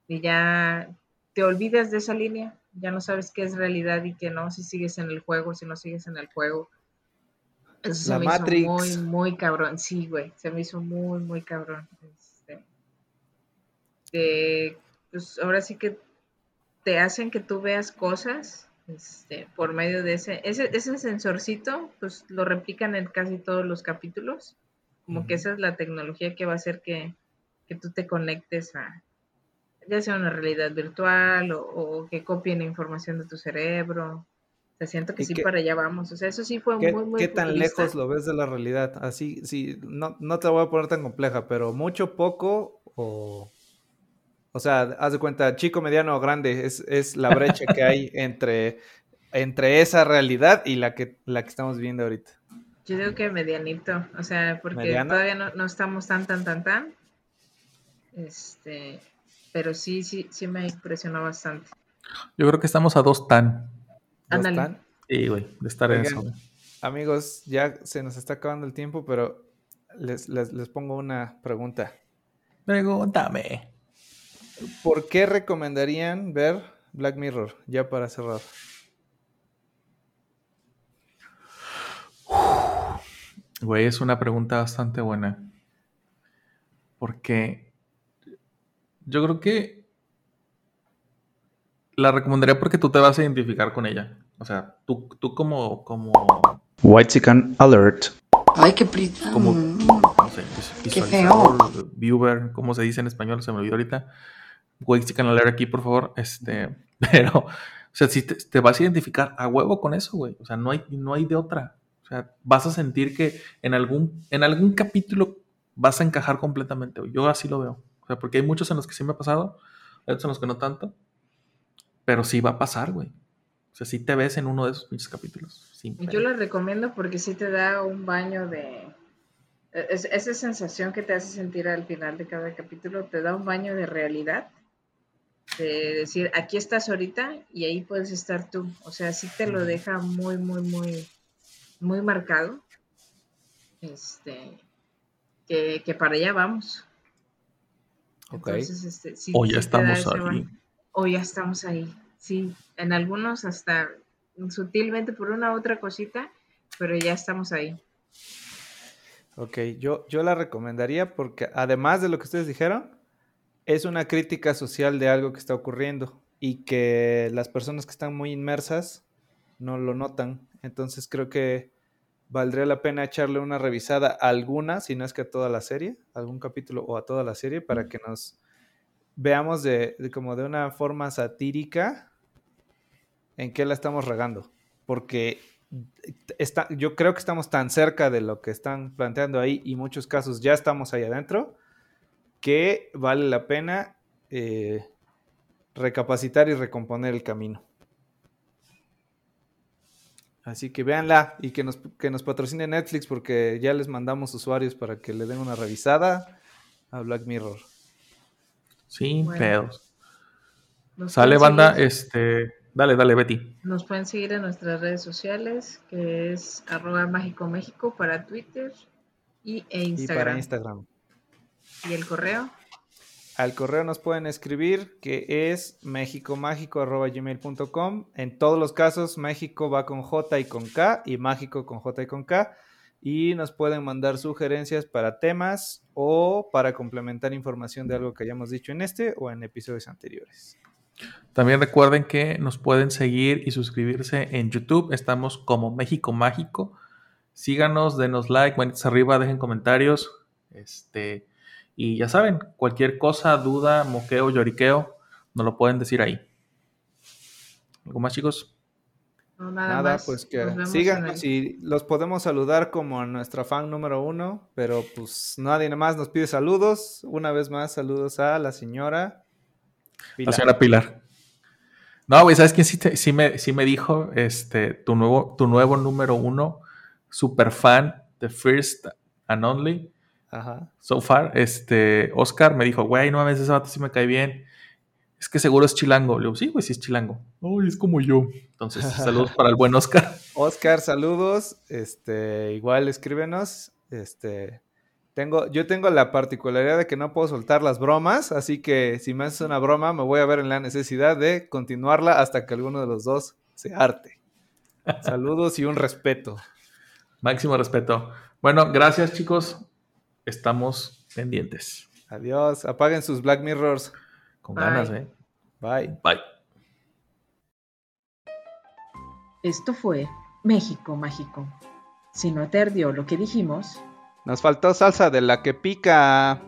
y ya te olvidas de esa línea, ya no sabes qué es realidad y qué no, si sigues en el juego, si no sigues en el juego. Eso se La me Matrix. hizo muy, muy cabrón, sí, güey, se me hizo muy, muy cabrón. Este, te- pues ahora sí que te hacen que tú veas cosas este, por medio de ese, ese, ese sensorcito, pues lo replican en casi todos los capítulos, como que esa es la tecnología que va a hacer que, que tú te conectes a, ya sea una realidad virtual o, o que copien información de tu cerebro. O sea, siento que ¿Y sí qué- para allá vamos. O sea, eso sí fue ¿Qué, muy, muy qué tan futurista. lejos lo ves de la realidad? Así, sí, no, no te la voy a poner tan compleja, pero mucho, poco o... O sea, haz de cuenta, chico, mediano o grande, es, es la brecha que hay <laughs> entre, entre esa realidad y la que, la que estamos viendo ahorita. Yo digo que medianito, o sea, porque todavía no, no estamos tan, tan, tan, tan. Este, pero sí, sí, sí me impresionó bastante. Yo creo que estamos a dos tan. ¿No Ándale. están? Sí, güey, de estar en eso. güey. Amigos, ya se nos está acabando el tiempo, pero les, les, les pongo una pregunta. Pregúntame. ¿Por qué recomendarían ver Black Mirror? Ya para cerrar. Güey, es una pregunta bastante buena. Porque yo creo que la recomendaría porque tú te vas a identificar con ella. O sea, tú, tú como, como, White Alert. Ay, qué prisa. como, no sé, Qué visualizador, viewer, ¿cómo se dice en español? Se me olvidó ahorita. Güey, sí, leer aquí, por favor. Este, <laughs> pero, o sea, si te, te vas a identificar a huevo con eso, güey. O sea, no hay, no hay de otra. O sea, vas a sentir que en algún, en algún capítulo vas a encajar completamente. güey. Yo así lo veo. O sea, porque hay muchos en los que sí me ha pasado, hay otros en los que no tanto. Pero sí va a pasar, güey. O sea, sí te ves en uno de esos pinches capítulos. Yo lo recomiendo porque sí te da un baño de... es- esa sensación que te hace sentir al final de cada capítulo, te da un baño de realidad. De decir, aquí estás ahorita y ahí puedes estar tú. O sea, sí te lo deja muy, muy, muy, muy marcado. Este, que, que para allá vamos. Ok. Entonces, este, sí- O ya sí estamos ahí. baño. O ya estamos ahí. Sí, en algunos hasta sutilmente por una u otra cosita, pero ya estamos ahí. Ok, yo, yo la recomendaría porque además de lo que ustedes dijeron, es una crítica social de algo que está ocurriendo y que las personas que están muy inmersas no lo notan. Entonces creo que valdría la pena echarle una revisada a alguna, si no es que a toda la serie, algún capítulo o a toda la serie, para que nos veamos de, como de una forma satírica en qué la estamos regando. Porque está, yo creo que estamos tan cerca de lo que están planteando ahí y muchos casos ya estamos ahí adentro que vale la pena eh, recapacitar y recomponer el camino. Así que véanla y que nos, que nos patrocine Netflix porque ya les mandamos usuarios para que le den una revisada a Black Mirror. Sin Bueno. pedos. Nos Sale pueden banda, seguir- este. Dale, dale, Betty. Nos pueden seguir en nuestras redes sociales, que es arroba mágico México para Twitter y, e Y para Instagram. Instagram. Y el correo, Al correo nos pueden escribir que es mexicomágico.gmail.com. En todos los casos, México va con J y con K y mágico con J y con K. Y nos pueden mandar sugerencias para temas o para complementar información de algo que hayamos dicho en este o en episodios anteriores. También recuerden que nos pueden seguir y suscribirse en YouTube. Estamos como México Mágico. Síganos, denos like, manitas arriba, dejen comentarios. Este, y ya saben, cualquier cosa, duda, moqueo, lloriqueo, nos lo pueden decir ahí. ¿Algo más, chicos? No, nada, Nada, más. pues que síganos y los podemos saludar como a nuestra fan número uno, pero pues nadie más nos pide saludos. Una vez más, saludos a la señora La Pilar. señora Pilar. No, güey, ¿sabes quién sí, te- sí me, sí me dijo? Este, tu nuevo, tu nuevo número uno, super fan, the first and only, Ajá. so far, este, Oscar me dijo, güey, no mames, ese vato sí me cae bien. Es que seguro es chilango. Le digo, sí, güey, sí es chilango. Uy, es como yo. Entonces, saludos para el buen Oscar. <laughs> Oscar, saludos. Este, igual escríbenos. Este, tengo, yo tengo la particularidad de que no puedo soltar las bromas, así que si me haces una broma, me voy a ver en la necesidad de continuarla hasta que alguno de los dos se arte. Saludos y un respeto. Máximo respeto. Bueno, gracias, chicos. Estamos pendientes. Adiós. Apaguen sus Black Mirrors. Con Bye. ganas, ¿eh? Bye. Bye. Esto fue México Mágico. Si no te ardió lo que dijimos, Nos faltó salsa de la que pica.